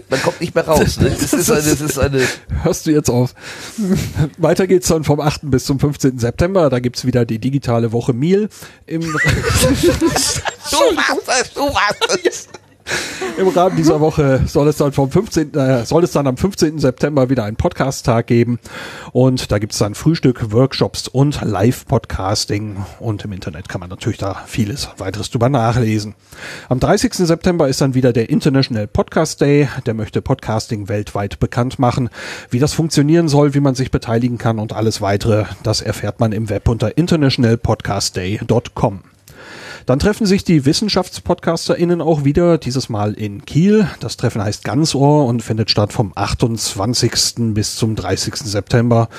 Man kommt nicht mehr raus. Ne? Das, ist eine, das ist eine. Hörst du jetzt auf? Weiter geht's dann vom 8. bis zum 15. September. Da gibt's wieder die digitale Woche Miel. Im, Du warst es, du warst es. Im Rahmen dieser Woche soll es dann vom 15. Äh, soll es dann am 15. September wieder einen Podcast-Tag geben. Und da gibt's dann Frühstück, Workshops und Live-Podcasting. Und im Internet kann man natürlich da vieles weiteres drüber nachlesen. Am 30. September ist dann wieder der International Podcast Day. Der möchte Podcasting weltweit bekannt machen. Wie das funktionieren soll, wie man sich beteiligen kann und alles weitere, das erfährt man im Web unter internationalpodcastday.com. Dann treffen sich die WissenschaftspodcasterInnen auch wieder, dieses Mal in Kiel. Das Treffen heißt Ganzohr und findet statt vom 28. bis zum 30. September.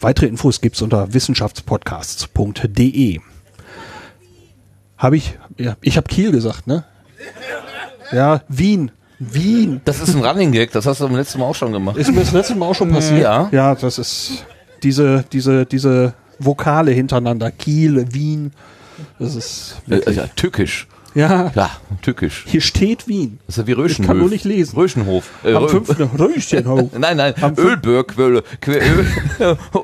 Weitere Infos gibt's unter wissenschaftspodcasts.de. Habe ich, ja, ich habe Kiel gesagt, ne? Ja, Wien. Wien. Das ist ein Running Gag, das hast du beim letzten Mal auch schon gemacht. Ist mir das letzte Mal auch schon passiert. Ja. Ja, das ist diese, diese, diese Vokale hintereinander. Kiel, Wien. Das ist, Äh, ja, tückisch. ja, Ja, tückisch. hier steht Wien. Das ist ja wie Röschenhof. Ich kann nur nicht lesen. Röschenhof. Äh, Am Rö- 5. Röschenhof. Nein, nein, Am Ölberg, Öl,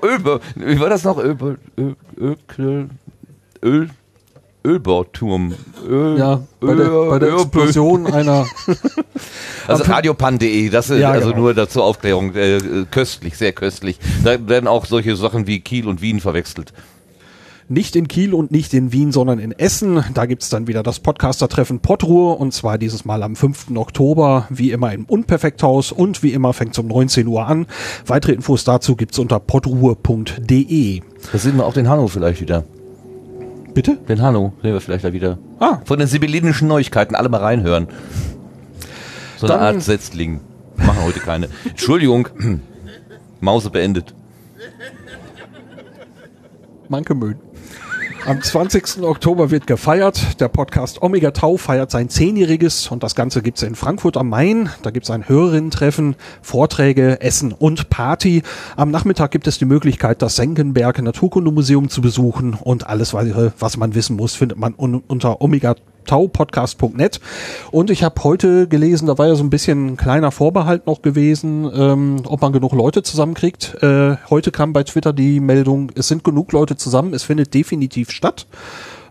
Ölberg, wie war das noch? Ölberg, Öl, Öl, Öl, Öl, Ölbauturm. Öl, Ja, bei der, bei der Öl- Explosion einer. Also radiopan.de, das ist Ja, also genau. nur dazu Aufklärung, äh, äh, köstlich, sehr köstlich. Da werden auch solche Sachen wie Kiel und Wien verwechselt. Nicht in Kiel und nicht in Wien, sondern in Essen. Da gibt's dann wieder das Podcaster-Treffen Podruhe und zwar dieses Mal am 5. Oktober, wie immer im Unperfekthaus und wie immer fängt um 19 Uhr an. Weitere Infos dazu gibt's unter podruhe.de. Da sehen wir auch den Hanno vielleicht wieder. Bitte? Den Hanno sehen wir vielleicht da wieder. Ah, Von den sibyllinischen Neuigkeiten, alle mal reinhören. So eine Dann- Art Setzling. Machen heute keine. Entschuldigung. Mause beendet. Manke Möhn. Am 20. Oktober wird gefeiert. Der Podcast Omega Tau feiert sein Zehnjähriges und das Ganze gibt's in Frankfurt am Main. Da gibt's ein Hörerinnen-Treffen, Vorträge, Essen und Party. Am Nachmittag gibt es die Möglichkeit, das Senckenberg Naturkundemuseum zu besuchen und alles was man wissen muss, findet man un unter omegataupodcast.net. Und ich habe heute gelesen, da war ja so ein bisschen ein kleiner Vorbehalt noch gewesen, ähm, ob man genug Leute zusammenkriegt. Äh, heute kam bei Twitter die Meldung, es sind genug Leute zusammen, es findet definitiv statt.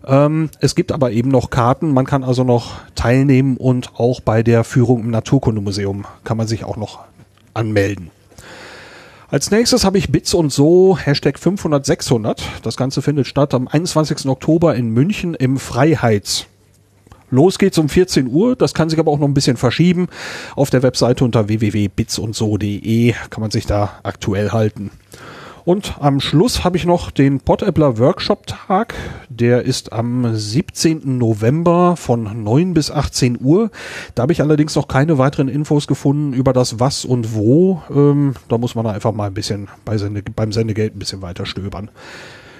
Ähm, es gibt aber eben noch Karten, man kann also noch teilnehmen und auch bei der Führung im Naturkundemuseum kann man sich auch noch anmelden. Als nächstes habe ich Bits und so, Hashtag 500 600. Das Ganze findet statt am 21. Oktober in München im Freiheits. Los geht's um 14 Uhr, das kann sich aber auch noch ein bisschen verschieben. Auf der Webseite unter www.bitsundso.de kann man sich da aktuell halten. Und am Schluss habe ich noch den Podappler Workshop Tag. Der ist am 17. November von 9 bis 18 Uhr. Da habe ich allerdings noch keine weiteren Infos gefunden über das Was und Wo. Ähm, da muss man einfach mal ein bisschen bei Sende, beim Sendegeld ein bisschen weiter stöbern.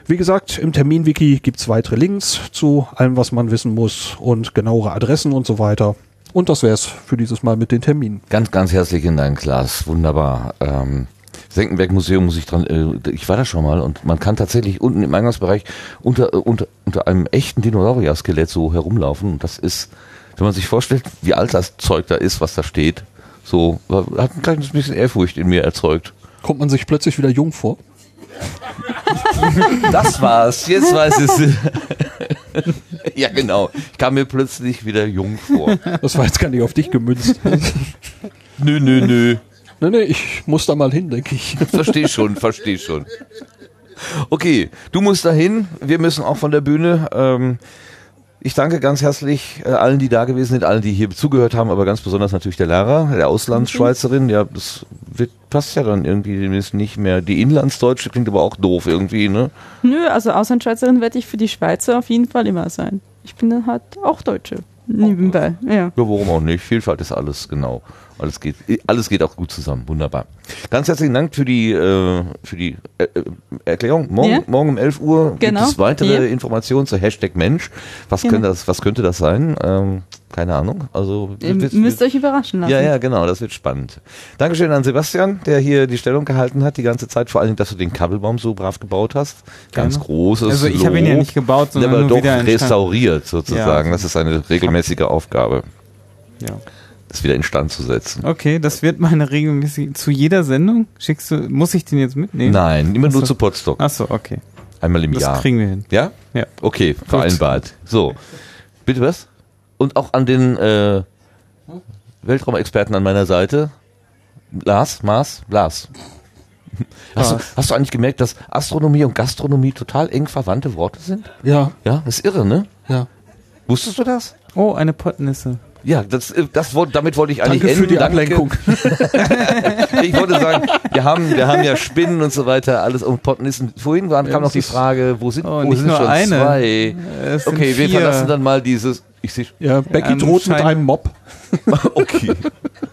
Wie gesagt, im Terminwiki gibt's weitere Links zu allem, was man wissen muss und genauere Adressen und so weiter. Und das wär's für dieses Mal mit den Terminen. Ganz, ganz herzlichen Dank, Klaas. Wunderbar. Ähm, Senckenberg Museum muss ich dran, äh, ich war da schon mal und man kann tatsächlich unten im Eingangsbereich unter, äh, unter, unter einem echten Dinosaurier-Skelett so herumlaufen und das ist, wenn man sich vorstellt, wie alt das Zeug da ist, was da steht, so, hat ein kleines bisschen Ehrfurcht in mir erzeugt. Kommt man sich plötzlich wieder jung vor? Das war's, jetzt weiß ich es. ja, genau. Ich kam mir plötzlich wieder jung vor. Das war jetzt gar nicht auf dich gemünzt. Nö, nö, nö. nee, nee, ich muss da mal hin, denke ich. Versteh schon, versteh schon. Okay, du musst dahin. Wir müssen auch von der Bühne. Ähm, ich danke ganz herzlich äh, allen, die da gewesen sind, allen, die hier zugehört haben, aber ganz besonders natürlich der Lara, der Auslandsschweizerin. Ja, das wird, passt ja dann irgendwie demnächst nicht mehr. Die Inlandsdeutsche klingt aber auch doof irgendwie, ne? Nö, also Auslandschweizerin werde ich für die Schweizer auf jeden Fall immer sein. Ich bin dann halt auch Deutsche. Nebenbei, ja. Ja, warum auch nicht? Vielfalt ist alles, genau. Alles geht, alles geht auch gut zusammen. Wunderbar. Ganz herzlichen Dank für die, äh, für die äh, äh, Erklärung. Morgen, Ja. morgen um 11 Uhr Genau. gibt es weitere Ja. Informationen zu Hashtag Mensch. Was, Genau. könnte das, was könnte das sein? Ähm, keine Ahnung. Also, Ihr wird- müsst wird- euch überraschen lassen. ja, ja, genau, das wird spannend. Dankeschön an Sebastian, der hier die Stellung gehalten hat die ganze Zeit, vor allem, dass du den Kabelbaum so brav gebaut hast. Ganz Gerne. großes Also ich habe ihn ja nicht gebaut, sondern aber nur doch wieder restauriert sozusagen. Ja. Das ist eine regelmäßige Aufgabe, Ja. Das wieder instand zu setzen. Okay, das wird meine regelmäßig zu jeder Sendung. Schickst du, muss ich den jetzt mitnehmen? Nein, immer nur Ach so. zu Potsdok. Ach so, okay. Einmal im Das Jahr. kriegen wir hin. Ja? Ja. Okay, vereinbart. So. Bitte was? Und auch an den äh, Weltraumexperten an meiner Seite. Lars, Mars, Lars. Hast du, hast du eigentlich gemerkt, dass Astronomie und Gastronomie total eng verwandte Worte sind? Ja, Ja, das ist irre, ne? ja. Wusstest du das? Oh, eine Pottnisse. Ja, das, äh, das damit wollte ich eigentlich Danke für enden. die Ablenkung. Ich wollte sagen, wir haben, wir haben ja Spinnen und so weiter, alles und Pottnissen. Vorhin waren, kam noch die Frage, wo sind, Oh, wo sind schon eine. zwei? Okay, wir verlassen dann mal dieses. Ich sehe. Ja, Becky Ähm, droht mit einem Mob. Okay.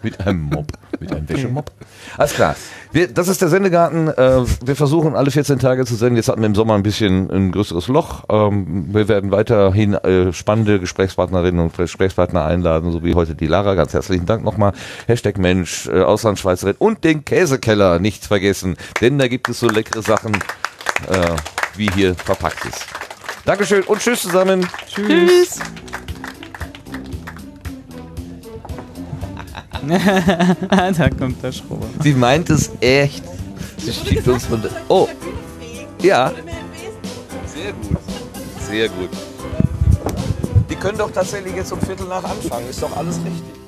mit einem Mob. Mit einem Wäschemob. Alles klar. Wir, das ist der Sendegarten. Äh, wir versuchen alle 14 Tage zu senden. Jetzt hatten wir im Sommer ein bisschen ein größeres Loch. Ähm, wir werden weiterhin äh, spannende Gesprächspartnerinnen und Gesprächspartner einladen, so wie heute die Lara. Ganz herzlichen Dank nochmal. Hashtag Mensch, äh, Auslandsschweizerin und den Käsekeller nicht vergessen. Denn da gibt es so leckere Sachen, äh, wie hier verpackt ist. Dankeschön und tschüss zusammen. Tschüss. da kommt der Schrober. Sie meint es echt. Sie schiebt uns von der. Oh. Ja. Sehr gut. Sehr gut. Die können doch tatsächlich jetzt um Viertel nach anfangen. Ist doch alles richtig.